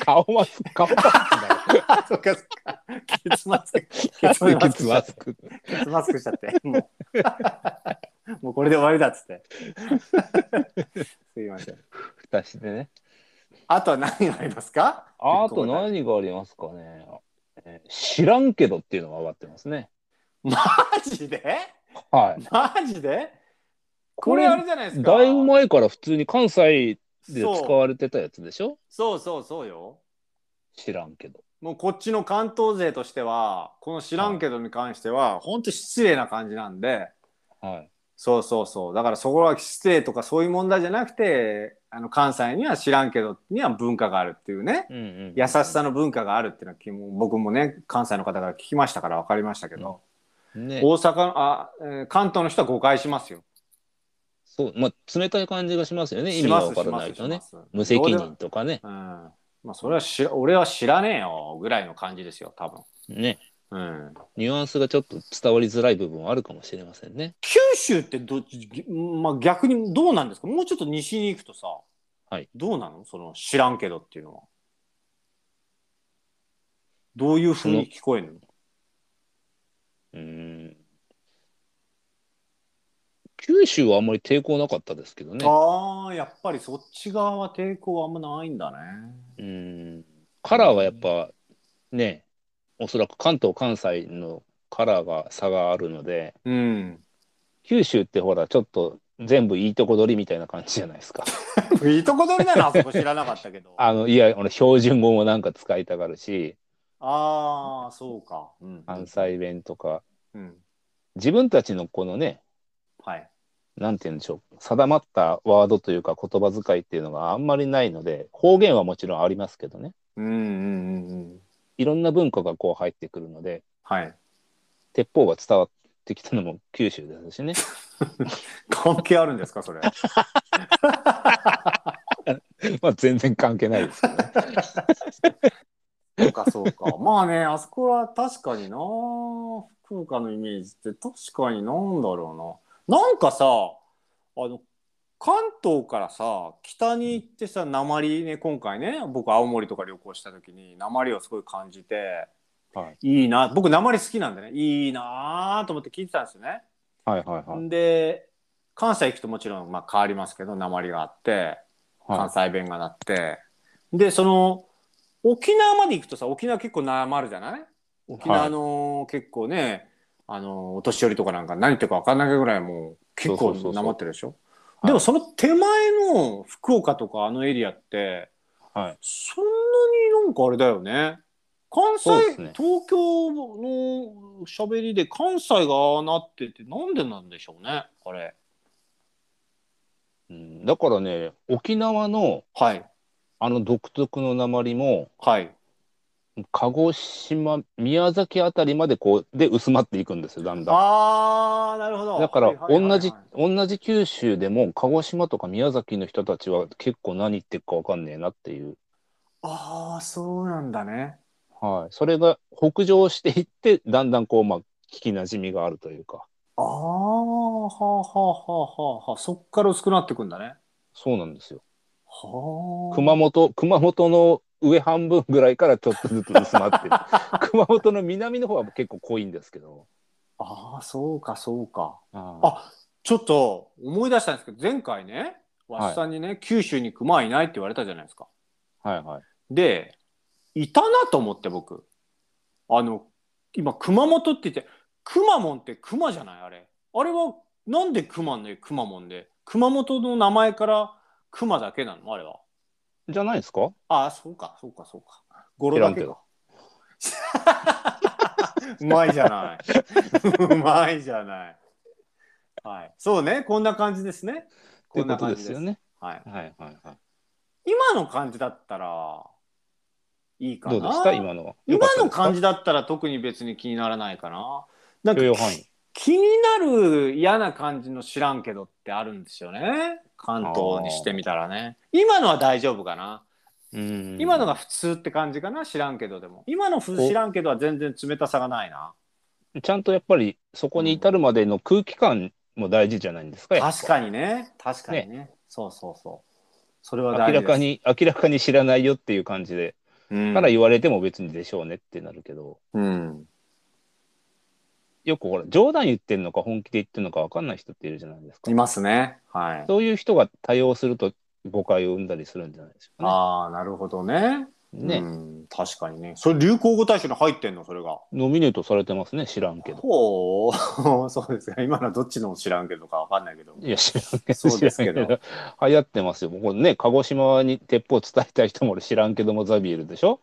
顔マスク、顔マスクだよ。あそっかそっか。ケツマスク。ケツマスクケツマスク。ケツマスクしちゃって。もう。もうこれで終わりだっつって。すいません。蓋してね。あとは何がありますか？あと何がありますかね？えー知らんけどっていうのが上がってますね。マジで？はい。マジで？これあれじゃないですか。だいぶ前から普通に関西で使そうわれてたやつでしょ？そうそうそうよ。知らんけど。もうこっちの関東勢としては、この知らんけどに関しては、本当失礼な感じなんで、はい。そうそうそう。だからそこは失礼とかそういう問題じゃなくて、あの関西には知らんけどには文化があるっていうね、うんうん、優しさの文化があるっていうのは僕もね、関西の方から聞きましたから分かりましたけど、ね大阪のあ、えー関東の人は誤解しますよ。そう、まあ、冷たい感じがしますよね。意味がわからないとね無責任とかね。うん。まあそれは知ら俺は知らねえよぐらいの感じですよ、多分。ね。うん。ニュアンスがちょっと伝わりづらい部分はあるかもしれませんね。九州ってどっち、まあ、逆にどうなんですか？もうちょっと西に行くとさ、はいどうなの？その知らんけどっていうのは。どういうふうに聞こえるの？うーん。九州はあんまり抵抗なかったですけどね。ああ、やっぱりそっち側は抵抗はあんまないんだね。うーん。カラーはやっぱね、おそらく関東、関西のカラーが差があるので、うん。九州ってほら、ちょっと全部いいとこ取りみたいな感じじゃないですか。いいとこ取りなのあそこ知らなかったけど。あ あの、いや、俺標準語もなんか使いたがるし、あー、そうか。うん。関西弁とか、うん。自分たちのこのね、はい。なんて言うんでしょう、定まったワードというか言葉遣いっていうのがあんまりないので、方言はもちろんありますけどね、うんうんうんうん。いろんな文化がこう入ってくるので、はい。鉄砲が伝わってきたのも九州ですしね。関係あるんですか、それ？まあ全然関係ないですけどね。そうかそうか。まあね、あそこは確かにな。福岡のイメージって確かになんだろうな。なんかさ、あの、関東からさ、北に行ってさ、鉛ね、今回ね、僕青森とか旅行した時に鉛をすごい感じて、はい、いいな。僕鉛好きなんでね、いいなと思って聞いてたんですよね。はいはいはい。で、関西行くともちろんまあ変わりますけど、鉛があって、関は西弁がなって、でその沖縄まで行くとさ沖縄結構なまるじゃない？沖縄の結構ね、あのお年寄りとかなんか何言ってるか分かんないぐらいもう結構なまってるでしょ？はいでもその手前の福岡とかあのエリアっていはい。そんなになんかあれだよね。関西、ね。東京の喋りで関西がああなっててなんでなんでしょうねあれ。うん、だからね、沖縄のはい。あの独特の鉛も、はい鹿児島、宮崎あたりまでこう、で薄まっていくんですよ、だんだん。ああなるほど。だから同じ、同じ九州でも鹿児島とか宮崎の人たちは結構何言ってるかわかんねえなっていう、ああそうなんだね。はい、それが北上していってだんだんこうまあ聞きなじみがあるというか。ああ、はあはあはあはあはあ、そっから薄くなってくんだね。そうなんですよ。はあ。熊本熊本の上半分ぐらいからちょっとずつ薄まってる 熊本の南の方は結構濃いんですけどああ、そうか、そうか。ああ、ちょっと思い出したんですけど、前回ね、わしさんにね、九州に熊はいないって言われたじゃないですか。はいはいで、いたなと思って僕。あの、今、熊本って言って、くまモンって熊じゃないあれ。あれは、なんで熊ね、くまモンで？熊本の名前から熊だけなの？あれは。じゃないですか？ああ、そうか、そうか、そうか。語呂だけか。うまいじゃない。うまいじゃない。はい。そうね、こんな感じですね。こんな感じですよねはい。はいはいはい今の感じだったら、いいかな。どうでした？今のは今の感じじだったら特に別に気にならないかな。なんか気になる嫌な感じの知らんけどってあるんですよね。関東にしてみたらね。今のは大丈夫かな。うん。今のが普通って感じかな知らんけどでも。今のふ知らんけどは全然冷たさがないな。ちゃんとやっぱりそこに至るまでの空気感も大事じゃないんですか、確かにね。確かにね。そうそうそう。それは明らかに明らかに知らないよっていう感じで、うん。から言われても別にでしょうねってなるけど。うんよくほら冗談言ってんのか本気で言ってんのか分かんない人っているじゃないですかいますねはいそういう人が多用すると誤解を生んだりするんじゃないでしょうかああなるほどねね確かにね。それ流行語大賞に入ってんのそれが。ノミネートされてますね、知らんけど。ほう、そうですか。今のはどっちの知らんけどかわかんないけど。いや、知らんけど、そうですけど 流行ってますよ。もうこれね、鹿児島に鉄砲伝えたい人も俺知らんけどもザビエルでしょ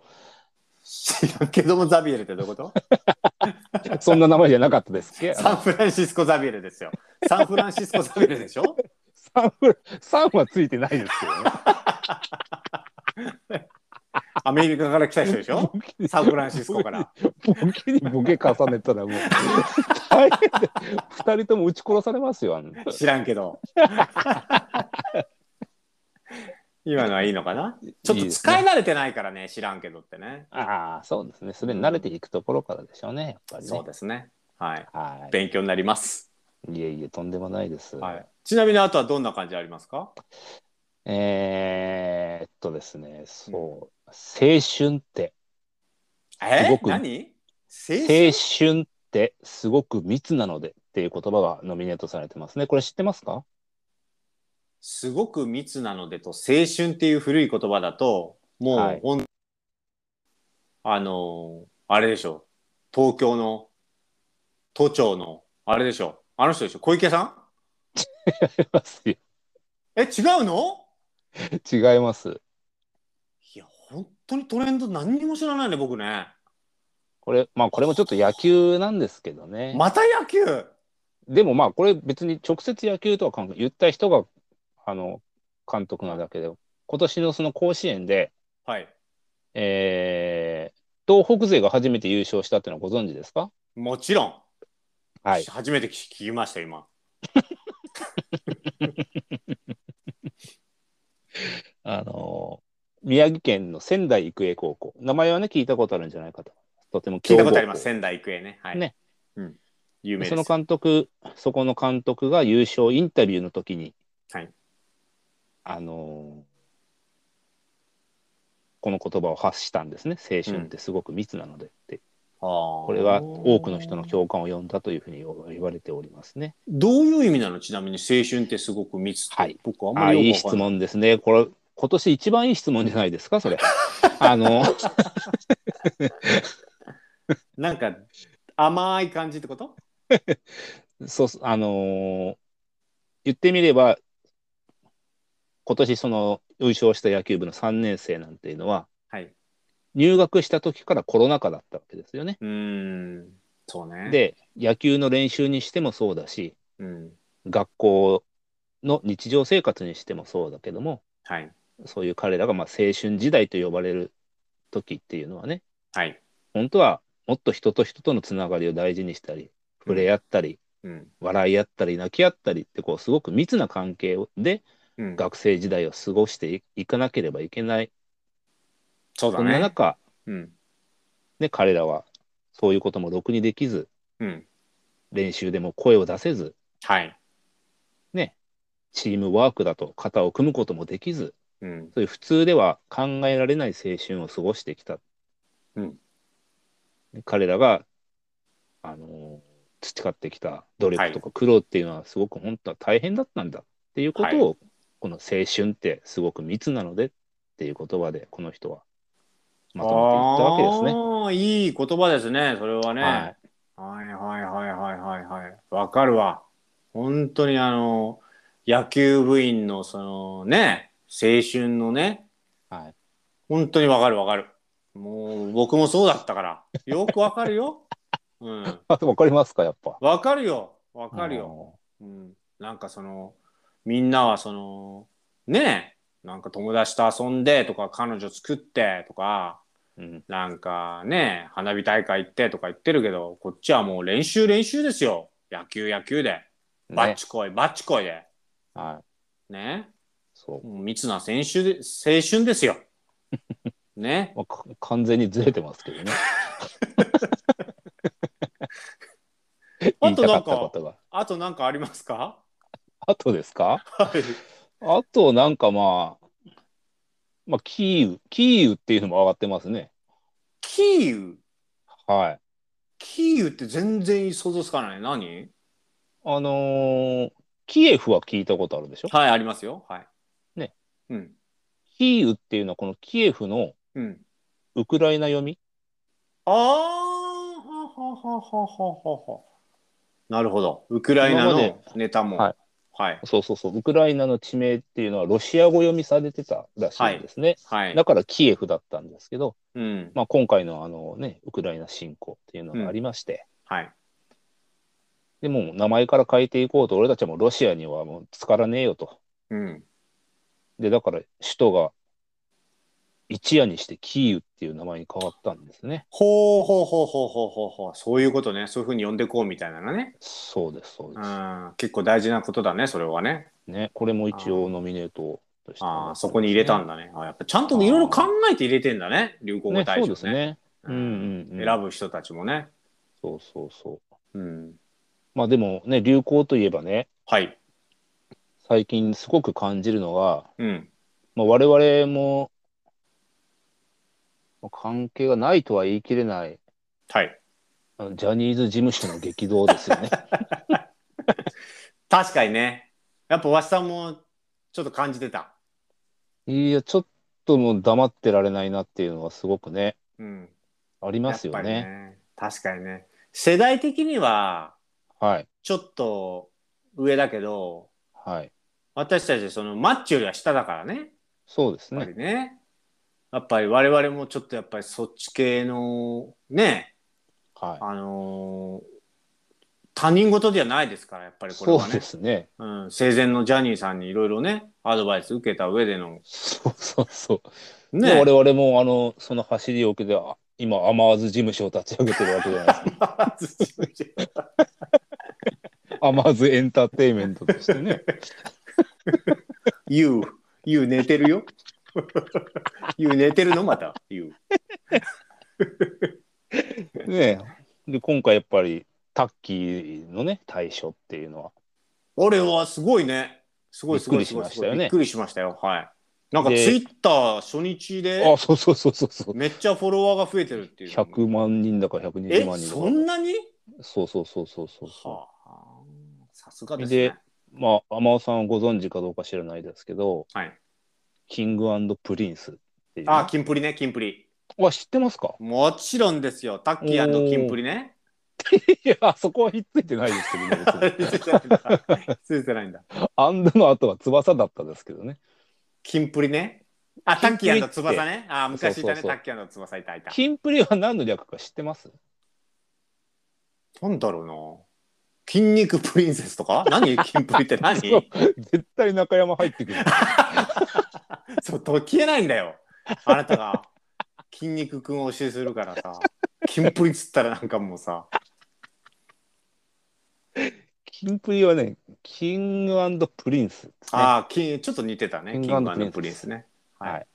知らんけどもザビエルってどういうこと？そんな名前じゃなかったですっけ？サンフランシスコザビエルですよ。サンフランシスコザビエルでしょ？サンフサンはついてないですけどね。アメリカから来た人でしょ？サンフランシスコから。ボケにボケ重ねたらもう大変で二人とも撃ち殺されますよ知らんけど。今のはいいのかな？ちょっと使い慣れてないからね、知らんけどってね。ああそうですね。それに慣れていくところからでしょうねやっぱりね。そうですね。はい。は勉強になります。いいえいえとんでもないです、はい。ちなみにあとはどんな感じありますか？えー、っとですねそう、青春ってえ？すごく何？青春ってすごく密なのでっていう言葉がノミネートされてますね。これ知ってますか？すごく密なのでと青春っていう古い言葉だともう、はい。あのーあれでしょ東京の都庁のあれでしょあの人でしょ。小池さん？違いえ違うの？ます違います。いや本当にトレンド何にも知らないね僕ね。これまあこれもちょっと野球なんですけどね、また野球？でもまあこれ別に直接野球とは関係言った人があの監督なだけで今年のその甲子園で、はい。えー、東北勢が初めて優勝したっていうのはご存知ですか？もちろん、はい。初めて聞聞きました今。あのー宮城県の仙台育英高校。名前はね聞いたことあるんじゃないかと。とても聞いたことあります。強仙台育英ね。はい。ね、うん、有名その監督そこの監督が優勝インタビューの時に、はいあのーこの言葉を発したんですね。青春ってすごく密なのでって、ここれは多くの人の共感を呼んだというふうに言われておりますね。どういう意味なの？ちなみに青春ってすごく密って、はい。僕あんまりよくわかんない。質問ですね。これ今年一番いい質問じゃないですかそれ。あの なんか甘い感じってこと？そうあのー言ってみれば今年その優勝した野球部の3年生なんていうのははい。入学した時からコロナ禍だったわけですよね。うーん。そうね。で野球の練習にしてもそうだしうん。学校の日常生活にしてもそうだけどもはい。そういう彼らがまあ青春時代と呼ばれる時っていうのはねはい。本当はもっと人と人とのつながりを大事にしたり触れ合ったり、うん。笑い合ったり泣き合ったりってこうすごく密な関係をでうん学生時代を過ごしていいかなければいけない、そんなそうだね中、うん。ね、彼らはそういうこともろくにできずうん。練習でも声を出せずはい。チームワークだと肩を組むこともできずうん。そういう普通では考えられない青春を過ごしてきた、うん。で彼らが、あのー培ってきた努力とか苦労っていうのはすごく本当は大変だったんだっていうことを、この青春ってすごく密なのでっていう言葉でこの人はまとめていったわけですね。ああいい言葉ですねそれはね、はい。はいはいはいはいはい。はいわかるわ。本当にあの野球部員のそのね青春のね。はい、本当にわかるわかる。もう僕もそうだったから。よくわかるよ。うん。あわかりますかやっぱ。わかるよ。わかるよ、うん、なんかそのみんなはそのねえなんか友達と遊んでとか彼女作ってとかうん。なんかね花火大会行ってとか言ってるけどこっちはもう練習練習ですよ野球野球でバッねチコイ、バッチコイではい。ねそう。密な青春で青春ですよ ねまあ、か完全にずれてますけどね。言いたかったことが。あとなんかありますか？あとですか？はいあとなんかまあ、まあ、キーウ、キーウっていうのも上がってますね。キーウ？はい。キーウって全然想像つかない何？あのーキエフは聞いたことあるでしょ？はいありますよはいねうんキーウっていうのはこのキエフのうんウクライナ読み？ああ、はははははは。なるほど。ウクライナのネタも。はい。はい。そうそうそう。ウクライナの地名っていうのはロシア語読みされてたらしいんですね。はい。だからキエフだったんですけど、うん。まあ、今回のあのね、ウクライナ侵攻っていうのがありまして、はい。でもう名前から変えていこうと、俺たちはもうロシアにはもうつからねえよと。うん。で、だから首都が一夜にしてキーウっていう名前に変わったんですね。ほうほうほうほうほうほうほう。そういうことね。そういうふうに呼んでこうみたいなのね。そうです、そううです。ん。結構大事なことだね、それはね。ね、これも一応ノミネートとして、ああ、そこに入れたんだね。あやっぱちゃんといろいろ考えて入れてんだね。流行語ね、そう大賞ですね。ううんんうんうん。選ぶ人たちもね。そうそうそう。うん。まあでもね、流行といえばね、はい。最近すごく感じるのが、うん。まあ、我々も、まあ関係がないとは言い切れない、はい。ジャニーズ事務所の激動ですよね。確かにね。やっぱわしさんもちょっと感じてた。いや、ちょっともう黙ってられないなっていうのはすごくね、うん。ありますよね。りね。確かにね。世代的にははい。ちょっと上だけど、はい。私たちそのマッチよりは下だからね。そうですねやっぱ。りね。やっぱり我々もちょっとやっぱりそっち系のね、はあのー他人事ではないですから、やっぱい。りこれはねそうで。すね。うん、生前のジャニーさんにいろいろね、アドバイス受けた上での、そうそうそう。ね、で我々も、あの、その走りを受けて、あ今、アマーズ事務所を立ち上げてるわけじゃないですか。アマーズエンターテインメントとしてね。You、You 寝てるよ。You 寝てるのまた、You。ねで、今回やっぱり、タッキーのね、対処っていうのは、俺はすごいね。すごいすごいすごいびっくりしましたよねびっくりしましたよ。はい。なんかツでイッター初日であ、そうそうそうそうそう。めっちゃフォロワーが増えてるっていうのも。100万人だか120え、万人だか。そんなに？そうそうそうそうそうそはあ、さすがですでね。う。まあ、天尾さんはご存知かどうか知らないですけど、はい。キングプリンスっていうね、あ、キンプリね、キンプリ。あ、知ってますか？もちろんですよ。タッキーキンプリね。いや、そこはひっついてないですけどね、別についてないんだ。ついてないんだ。アンドの後は翼だったですけどね。キンプリね。あ、タッキー翼ね。あ、昔いたね、そうそうそうタッキー翼いたいた。キンプリは何の略か知ってます？なんだろうな。筋肉プリンセスとか？何？キンプリって何？絶対中山入ってくる。そう、と消えないんだよ。あなたが筋肉くんを教えするからさ。キンプリっつったらなんかもうさ。キンプリはね、キングプリンスね。ああ、きちょっと似てたね。キンキンググプリンスね。はい。はい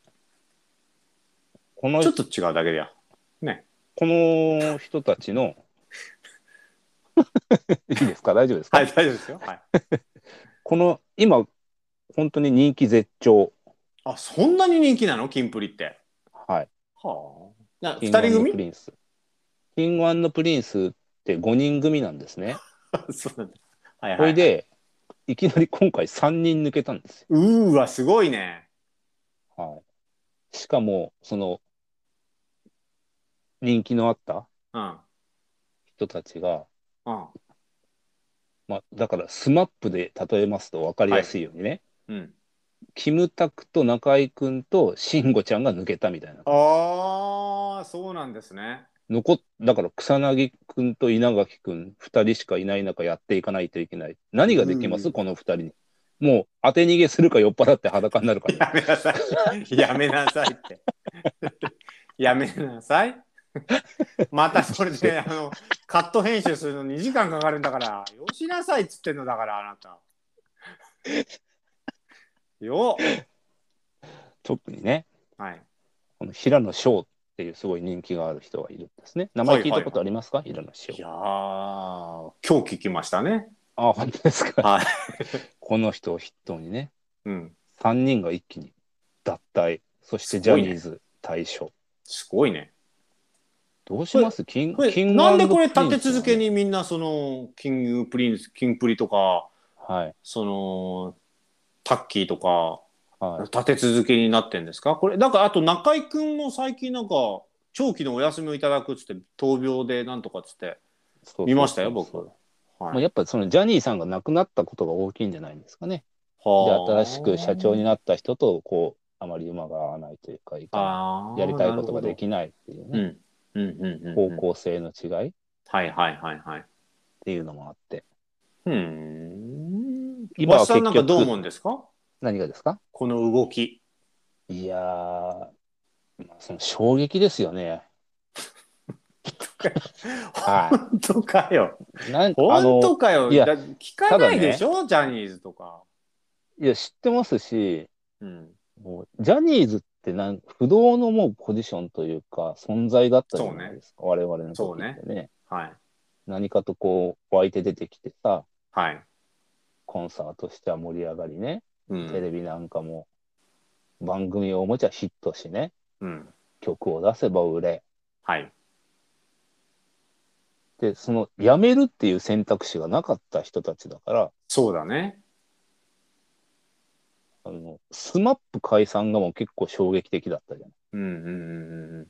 このちょっと違うだけでや。この人たちの いいですか？大丈夫ですか、はい、大丈夫ですよ。はい。この今本当に人気絶頂あ、そんなに人気なの？キンプリって。はいはあ。な二キング人組？プリンスキングプリンスって5人組なんですね そうなんだ。はいはい。それでいきなり今回3人抜けたんですよ、うーわ、すごいね。はい、しかもその人気のあったうん。人たちが、うん。まあ、だからスマップで例えますと分かりやすいようにね、うん。キムタクと中居君と慎吾ちゃんが抜けたみたいなああ、そうなんですね。残っだから草薙君と稲垣君2人しかいない中やっていかないといけない何ができます、うんこの2人にもう当て逃げするか酔っ払って裸になるか やめなさい。やめなさいって。やめなさい。またそれで、あの、カット編集するの2時間かかるんだから、よしなさいっつってんのだから、あなた。よ。特にね。はい。この平野紫耀っていうすごい人気がある人がいるんですね。名前聞いたことありますか、平野紫耀いやー、今日聞きましたね。あ本当ですか？はい。この人を筆頭にね。うん。3人が一気に脱退。そしてジャニーズ退所、すごいね。どうします？キンこれキングなんでこれ立て続けにみんなそのキングプリンスキングプリとかはい。そのタッキーとかはい。立て続けになってんですか？これだからあと中居君も最近なんか長期のお休みをいただくっつって闘病でなんとかっつって見ましたよ僕。まはい。あやっぱりそのジャニーさんが亡くなったことが大きいんじゃないんですかね。ではあ。新しく社長になった人とこうあまり馬が合わないというかやりたいことができないっていうね、うんうんうん方向性の違い。っはいはいはいはい。ていうのもあって。うーん。今は結局どう思うんですか？何がですか？この動き。いやー、まあ、その衝撃ですよね。は本当かよ。い。なんあ本当のかよ。いやだ聞かないでしょ、ジャニーズとか。いや知ってますしうん。もうジャニーズってなん不動のもうポジションというか存在だったじゃないですか、我々の時ってねはい。何かとこう湧いて出てきてさはい。コンサートしては盛り上がりね、うん。テレビなんかも番組をおもちゃヒットしねうん。曲を出せば売れはい。でその辞めるっていう選択肢がなかった人たちだからそうだね。あのスマップ解散がもう結構衝撃的だったじゃうんうんうんうん。ん。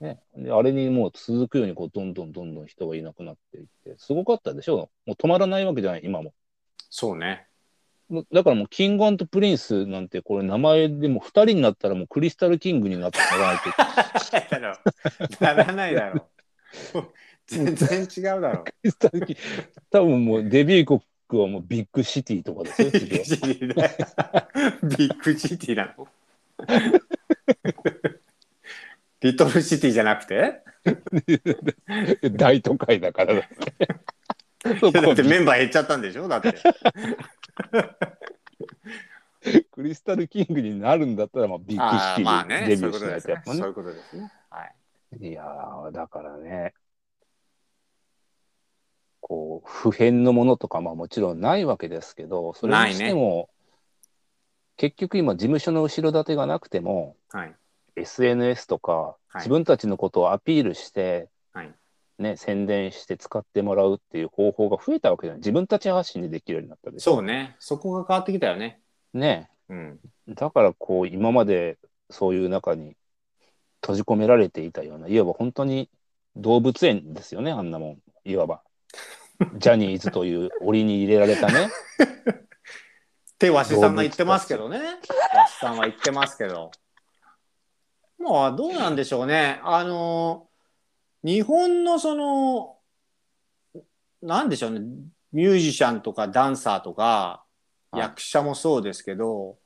ね、であれにもう続くようにこうどんどんどんどん人がいなくなっていってすごかったでしょ？もう止まらないわけじゃない今も。そうね。だからもうキングプリンスなんてこれ名前でも2人になったらもうクリスタルキングになってもらわないと ならないだろう。全然違うだろう。クリスタルキング多分もうデビュー曲はもうビッグシティとかですよビ次ッはグシティだよビッグシティなのリトルシティじゃなくて？大都会だからだだってこメンバー減っちゃったんでしょ？だって。クリスタルキングになるんだったらまあビッグあシティでデビューしないとやっぱ。ね。ねそういうことですね。はい。いやーだからねこう普遍のものとかまあもちろんないわけですけどそれにしても、結局今事務所の後ろ盾がなくてもはい。SNS とか、はい自分たちのことをアピールして、はいね、宣伝して使ってもらうっていう方法が増えたわけじゃない自分たち発信でできるようになったでしょそうね。そこが変わってきたよね。ねうん。だからこう今までそういう中に閉じ込められていたようないわば本当に動物園ですよねあんなもんいわば ジャニーズという檻に入れられたねってわしさんが言ってますけどね。わしさんは言ってますけど。まあどうなんでしょうね。あの日本のそのなんでしょうね。ミュージシャンとかダンサーとか、はい。役者もそうですけど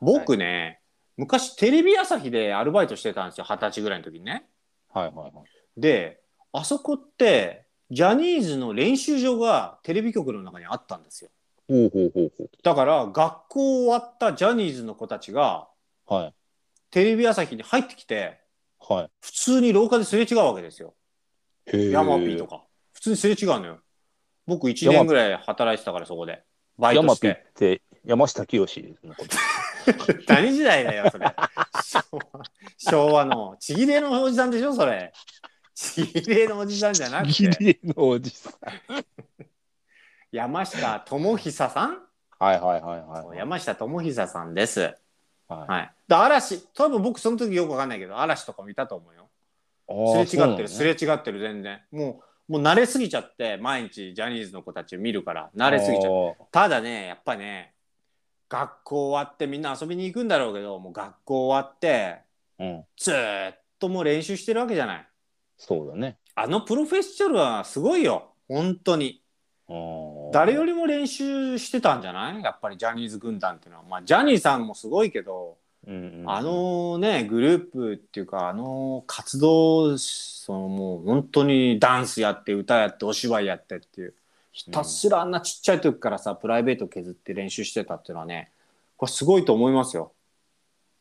僕ね、昔テレビ朝日でアルバイトしてたんですよ。二十歳ぐらいの時にね。はいはいはい。であそこってジャニーズの練習場がテレビ局の中にあったんですよ。ほうほうほうほだから学校終わったジャニーズの子たちがうはい。テレビ朝日に入ってきては普通に廊下ですれ違うわけですよ。ヤマピーとか普通にすれ違うのよ。僕1年ぐらい働いてたからそこでバイヤマピーっトして。て山下清のこと？何時代だよそれ。昭和昭和のちぎれのおじさんでしょそれ。ちぎれのおじさんじゃなくギてリのおじさん山下智久さん？はいはいはいはい山下智久さんです。はいはい。で嵐多分僕その時よくわかんないけど嵐とかもいたと思うよ。すれ違ってる、すれ違ってる全然。もうもう慣れすぎちゃって毎日ジャニーズの子たちを見るから慣れすぎちゃうあただねやっぱね学校終わってみんな遊びに行くんだろうけどもう学校終わってーうん。ずーっともう練習してるわけじゃない。そうだね。あのプロフェッショナルはすごいよ。本当に。誰よりも練習してたんじゃない？やっぱりジャニーズ軍団っていうのは。まあジャニーさんもすごいけどうんうんあのねグループっていうかあの活動そのもう本当にダンスやって歌やってお芝居やってっていう。ひたすらあんなちっちゃい時からさプライベート削って練習してたっていうのはねこれすごいと思いますよ。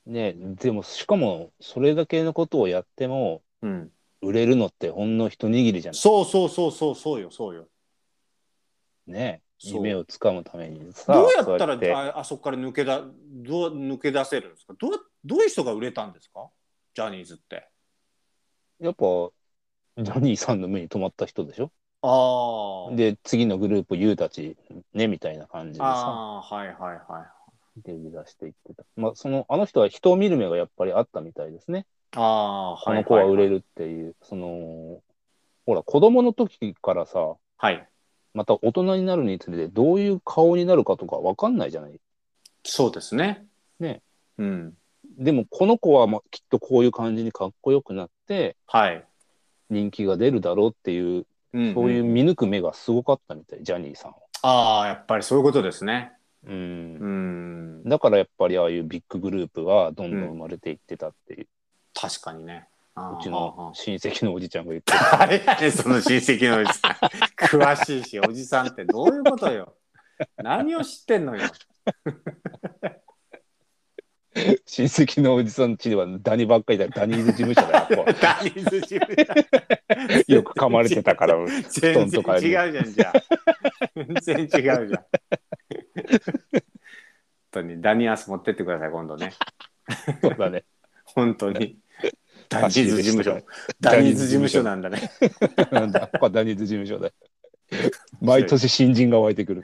ねでもしかもそれだけのことをやってもうん、売れるのってほんの一握りじゃない。そうそうそうそうそうよそうよ。ね夢をつかむためにさどうやったらああそこから抜けだどう抜け出せるんですか？どうどういう人が売れたんですか？ジャニーズって。やっぱジャニーさんの目に留まった人でしょ？あー。で次のグループ YOU たちねみたいな感じでさ。あーはいはいはい。出出していってた。まあそのあの人は人を見る目がやっぱりあったみたいですね。ああ、この子は売れる。るっていう、その、ほら、子供の時からさ、はい。また大人になるにつれてどういう顔になるかとかわかんないじゃない。そうですね。ね。うん。でもこの子はまあきっとこういう感じにかっこよくなってはい。人気が出るだろうっていう、うんそういう見抜く目がすごかったみたい、ジャニーさんは。ああ、やっぱりそういうことですね。うんうん。だからやっぱりああいうビッググループはどんどん生まれていってたっていう、確かにね。うちあのー親戚のおじちゃんが言ってた。あれ？やね、その親戚のおじさん。詳しいし、おじさんってどういうことよ。何を知ってんのよ。親戚のおじさん家ではダニばっかりだダニーズ事務所だよこ ダニーズ事務所うよく噛まれてたから布全然団とかに違うじゃん、じゃあ。全然違うじゃん。本当にダニアス持ってってください、今度ね。そうだね本当に。ダニーズ事務所。ダニーズ事務所なんだね。なんだここはダニーズ事務所だよ毎年新人が湧いてくる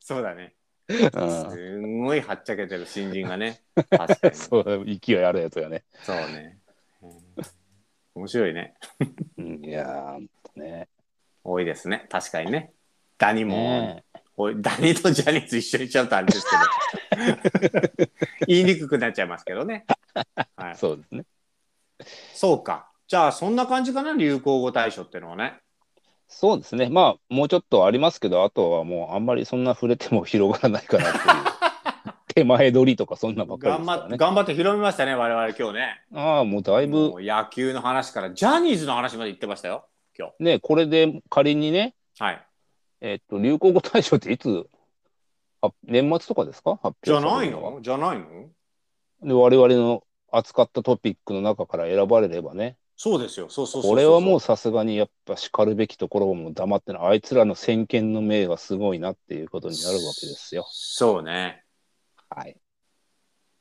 そうだね。うんすんごいはっちゃけてる新人がね。そう勢いあるやつがね、そうね。うん面白いね。うん、いやね多いですね。確かにね。ダニも、ねおいダニとジャニーズ一緒にしちゃうとあれですけど。言いにくくなっちゃいますけどね。はい、そうですねそうか。じゃあそんな感じかな流行語大賞っていうのはね。そうですねまあもうちょっとありますけどあとはもうあんまりそんな触れても広がらないかなっていう 手前取りとかそんなばっかりで頑張って、すからね頑張って広めましたね、我々今日ね。ああもうだいぶ野球の話からジャニーズの話まで言ってましたよ。今ねこれで仮にね日。はい。えっと流行語大賞っていつ？あ年末とかですか？発じゃないの？じゃないの？で我々の扱ったトピックの中から選ばれればねそうですよ。そうそうそうこれはもうさすがにやっぱしかるべきところをもう黙ってないあいつらの先見の明がすごいなっていうことになるわけですよ。そうね。はい、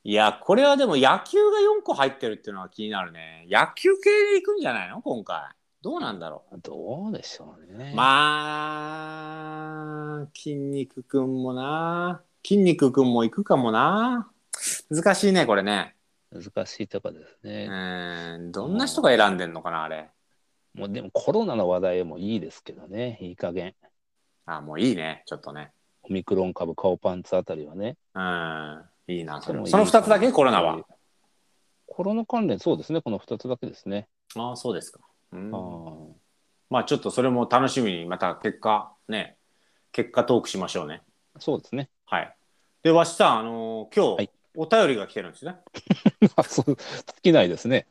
いや、これはでも野球が4個入ってるっていうのは気になるね。野球系でいくんじゃないの？今回。どうなんだろどうでしょうね。う。まあ、筋肉くんもな。筋肉くんも行くかもな。難しいね、これね。難しいとこですうね。ーん、どんな人が選んでんのかな、あれ。もうでもコロナの話題もいいですけどねいい加減あ、もういいね、ちょっとね。オミクロン株顔パンツあたりはね。うん、いいな、それでもその2つだけコロナは。。コロナ関連そうですねこの2つだけですね。ああ、そうですか。うん。あー。まあちょっとそれも楽しみにまた結果ね結果トークしましょうね。そうですね。はい。でわしさんあのー今日、はい。お便りが来てるんですね。あ そう尽きないですね。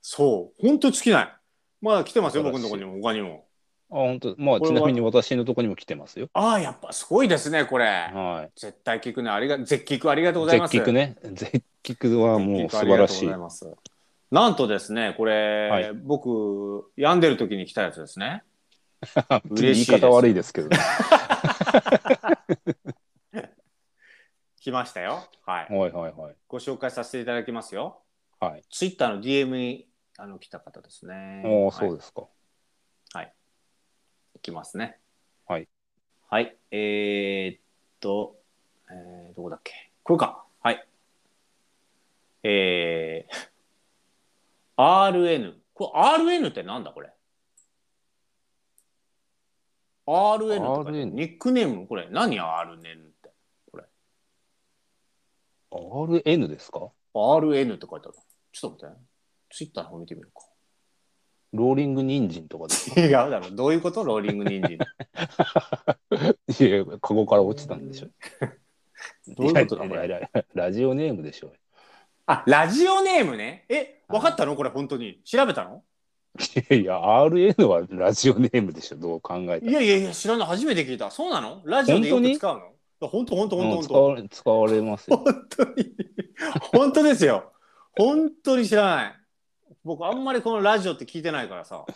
そう。本当尽きない。まだ来てますよ僕のところにも他にも。あ本当。まあちなみに私のところにも来てますよ。ああやっぱすごいですねこれ。はい。絶対聞くね。ありが絶聞ありがとうございます。絶菊ね。絶菊はもう絶素聞ありがとう晴らしい。なんとですねこれ、はい僕病んでる時に来たやつですね 嬉言いしいです方悪いですけどね。来ましたよはいはいはいはい。ご紹介させていただきますよはい。ツイッターの DM にあの来た方ですね。おお、はいそうですか。いきますね。はい。はい。えー、っと、えー、どこだっけこれか。はい。えー、RN。これ RN ってなんだこれ ?RN とか RN ニックネーム？これ何？RN って。RN ですか？RN って書いてある。ちょっと待って。ツイッターの方見てみるか。ローリング人参とかですか？違うだろ。どういうこと？ローリング人参。いやいや、カゴから落ちたんでしょ。どういうことだやこれラジオネームでしょ。あ、ラジオネームね。え、分かったの？これ本当に。調べたの？いやいや、RN はラジオネームでしょ、どう考えたら。いやいやいや、知らない。初めて聞いた。そうなの？ラジオでよく使うの？本当本当本当うん本当使われ使われますよ。本当に？本当ですよ。本当に知らない。僕、あんまりこのラジオって聞いてないからさ。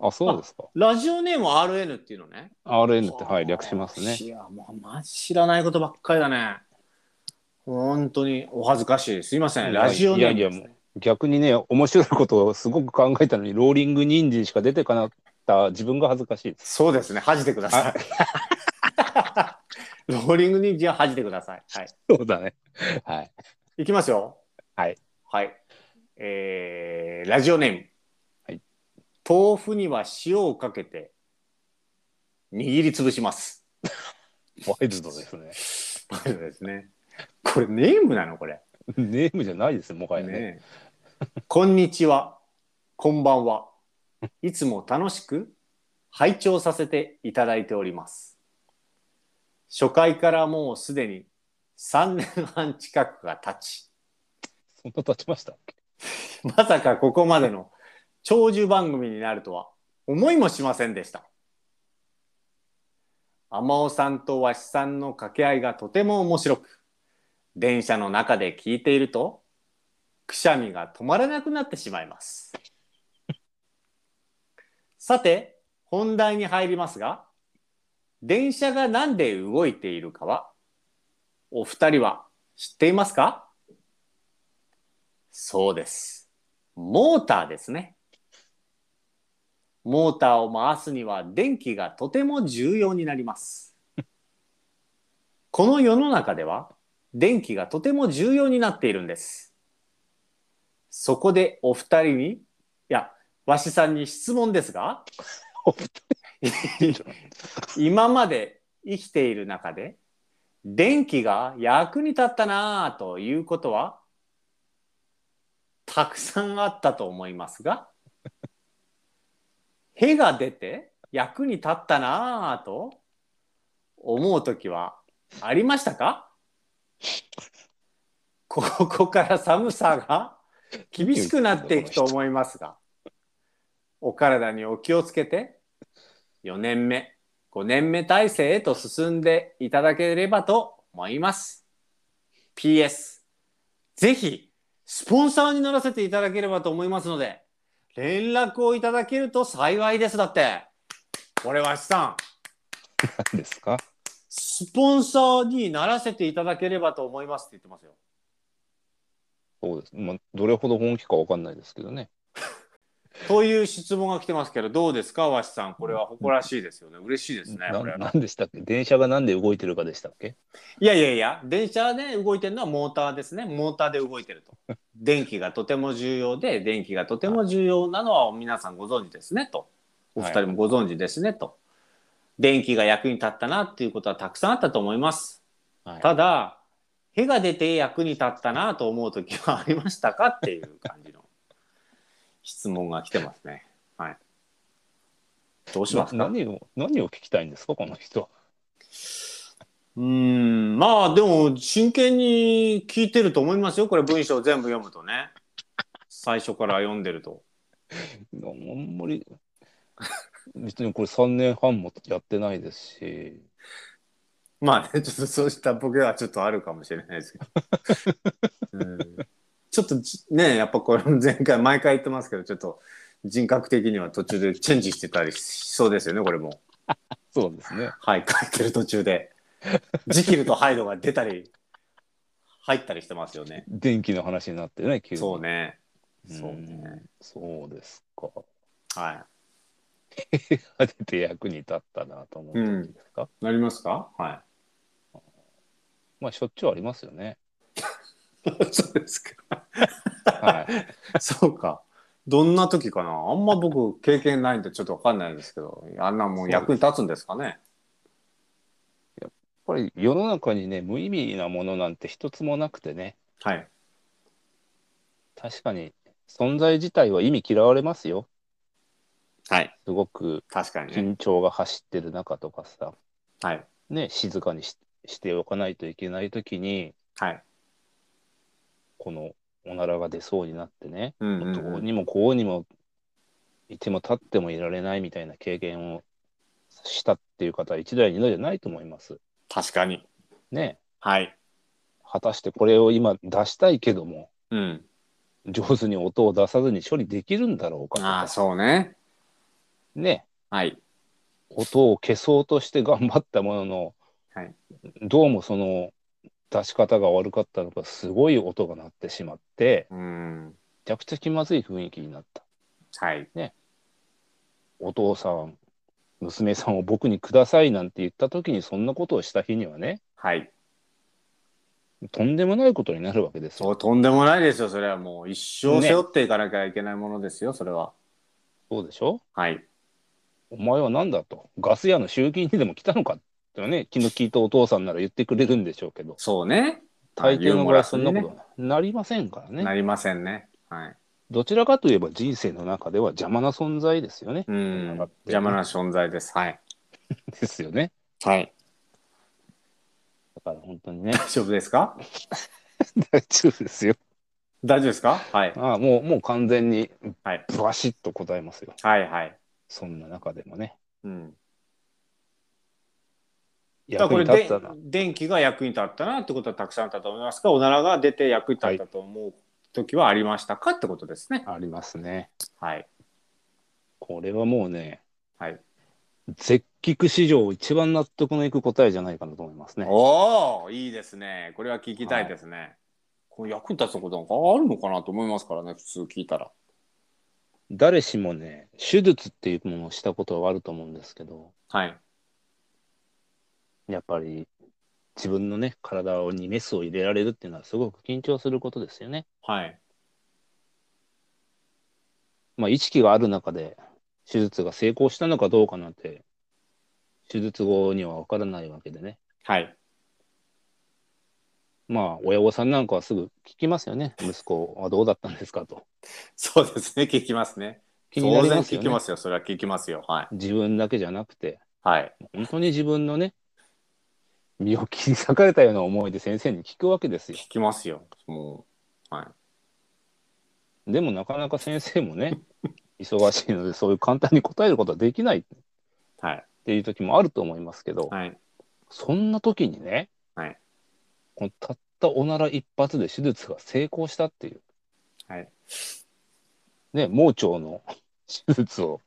あそうですか。ラジオネームは RN っていうのね。RN って、はい、略しますね。いや、もうマジ知らないことばっかりだね。本当にお恥ずかしい。すいません。ラジオネームね、いやいやも逆にね、面白いことをすごく考えたのに、ローリング人参しか出てかなかった自分が恥ずかしいです。そうですね。恥じてください。ローリング人参は恥じてください。はい。そうだね。はい。いきますよ。はい。はい。えー、ラジオネーム。はい。豆腐には塩をかけて、握りつぶします。ワイルドですね。そうですね。これネームなのこれ。ネームじゃないですよ、もはやね。ねえこんにちは。こんばんは。いつも楽しく拝聴させていただいております。初回からもうすでに3年半近くが経ち、そんな経ちました？まさかここまでの長寿番組になるとは思いもしませんでした。天尾さんとわしさんの掛け合いがとても面白く、電車の中で聞いていると、くしゃみが止まらなくなってしまいます。さて、本題に入りますが、電車がなんで動いているかは、お二人は知っていますか？そうです。モーターですね。モーターを回すには電気がとても重要になります。この世の中では電気がとても重要になっているんです。そこでお二人に、いや、わしさんに質問ですが、今まで生きている中で電気が役に立ったなぁということはたくさんあったと思いますが屁が出て役に立ったなぁと思う時はありましたか？ここから寒さが厳しくなっていくと思いますがお体にお気をつけて4年目5年目体制へと進んでいただければと思います。PS、ぜひ、スポンサーにならせていただければと思いますので、連絡をいただけると幸いです。だって、これわしさん、何ですか？スポンサーにならせていただければと思いますって言ってますよ。そうです。まあ、どれほど本気かわかんないですけどね。という質問が来てますけど、どうですか、わしさん。これは誇らしいですよね。嬉しいですね。なこれはなんでしたっけ？電車がなんで動いてるかでしたっけ？いやいやいや、電車で動いてるのはモーターですね。モーターで動いてると。電気がとても重要で、電気がとても重要なのは皆さんご存知ですねと。お二人もご存知ですねと。電気が役に立ったなっていうことはたくさんあったと思います。はいただ、屁が出て役に立ったなと思う時はありましたかっていう感じの 質問が来てますね。はい。どうしますか？な何を何を聞きたいんですかこの人は？うーんまあでも真剣に聞いてると思いますよこれ文章全部読むとね最初から読んでると あんまり別にこれ3年半もやってないですし。まあねちょっとそうしたボケはちょっとあるかもしれないですけど、うん。ちょっとじねやっぱこれ前回毎回言ってますけどちょっと人格的には途中でチェンジしてたりしそうですよねこれも。そうですね。はい書いてる途中で。ジキルとハイドが出たり入ったりしてますよね。電気の話になってね急に。そうね。うんそうねそうですか。はいが出て役に立ったなと思ったんですか、なりますか？はいまあしょっちゅうありますよね。そうですか。はい。そうか。どんな時かな？あんま僕経験ないんでちょっとわかんないですけど、あんなもん役に立つんですかね？やっぱり世の中にね無意味なものなんて一つもなくてねはい。確かに存在自体は意味嫌われますよ。はい。すごく。緊張が走ってる中とかさ、はい。ね、静かにししておかないといけない時にはい。このおならが出そうになってね、うんうんうんどうにもこうにもいても立ってもいられないみたいな経験をしたっていう方は一台二台じゃないと思います。確かに。ねはい。果たしてこれを今出したいけどもうん。上手に音を出さずに処理できるんだろうかとああ、かそうね。ねはい。音を消そうとして頑張ったものの、はいどうもその出し方が悪かったのかすごい音が鳴ってしまってうん。めちゃくちゃ気まずい雰囲気になったはい。お父さん娘さんを僕にくださいなんて言った時にそんなことをした日にはねはい。とんでもないことになるわけですよ。そうとんでもないですよそれはもう一生背負っていかなきゃいけないものですよ、それはそうでしょ？はいお前は何だと。ガス屋の集金にでも来たのかってね、気の利いたお父さんなら言ってくれるんでしょうけど、そうね。大抵の場合はそんなことなりませんからね。なりませんね。はい。どちらかといえば人生の中では邪魔な存在ですよね。うん。邪魔な存在です。はい。ですよね。はい。だから本当にね、大丈夫ですか？大丈夫ですよ。大丈夫ですか？はい。ああもうもう完全にはい。バシッと答えますよ。はいはいそんな中でもね。うんだかこれで。電気が役に立ったなってことはたくさんあったと思いますがおならが出て役に立ったと思う時はありましたかってことですねありますね。はいこれはもうね、はい絶菊史上一番納得のいく答えじゃないかなと思いますね。おおいいですねこれは聞きたいですね、これ役に立つことなんかあるのかなと思いますからね普通聞いたら誰しもね、手術っていうものをしたことはあると思うんですけど、はいやっぱり自分のね、体にメスを入れられるっていうのはすごく緊張することですよね。はいまあ、意識がある中で手術が成功したのかどうかなんて、手術後には分からないわけでね。はいまあ、親御さんなんかはすぐ聞きますよね。息子はどうだったんですかと。そうですね。聞きますね。気になり当然ますよね。聞きま。すよ。それは聞きますよ。はい。自分だけじゃなくて、はい。本当に自分のね、身を切り裂かれたような思いで先生に聞くわけですよ。聞きますよ。もう。はい。でもなかなか先生もね、忙しいのでそういう簡単に答えることはできない。っはい。ていう時もあると思いますけど、はい。そんな時にね、はいこのたったおなら一発で手術が成功したっていう、はい。ね、盲腸の 手術を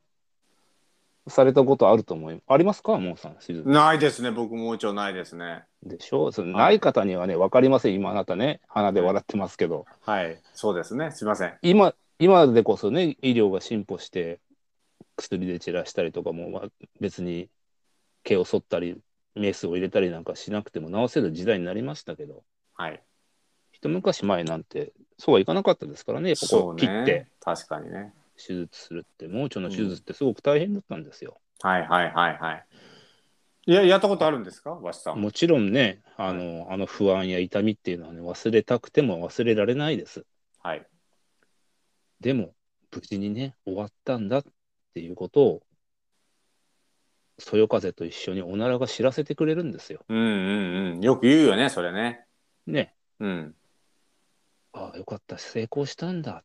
されたことあると思いありますか、モーさん、手術。ないですね。僕もうちょないですね。でしょ？うそのない方にはね、分かりません、今あなたね、鼻で笑ってますけど、はい。そうですね。すいません。今、今でこそね、医療が進歩して、薬で散らしたりとかも、まあ、別に毛を剃ったり、メスを入れたりなんかしなくても治せる時代になりましたけど、はい。一昔前なんて、そうはいかなかったですからね、こそうう切って。ね確かにね。手術するって、盲腸の手術ってすごく大変だったんですよ。はいはいはいはい。いややったことあるんですか？わしさん。もちろんね、あのあの不安や痛みっていうのはね、忘れたくても忘れられないです。はい。でも、無事にね、終わったんだっていうことを、そよ風と一緒におならが知らせてくれるんですよ。うんうんうんよく言うよねそれねね。うんああ、よかった、成功したんだ。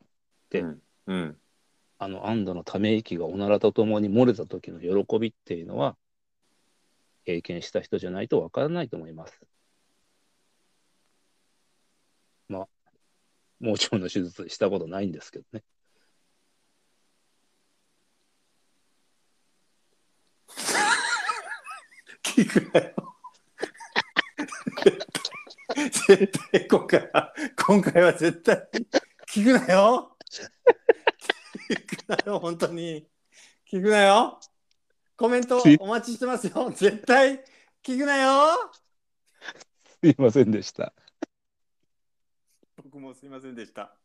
でうんうんあの安堵のため息がおならとともに漏れた時の喜びっていうのは、経験した人じゃないとわからないと思います。まあ、盲腸の手術したことないんですけどね。聞くなよ。絶対今回は今回は絶対聞くなよ。聞くなよ本当に。聞くなよ。コメントお待ちしてますよ。絶対聞くなよ。すいませんでした。僕もすいませんでした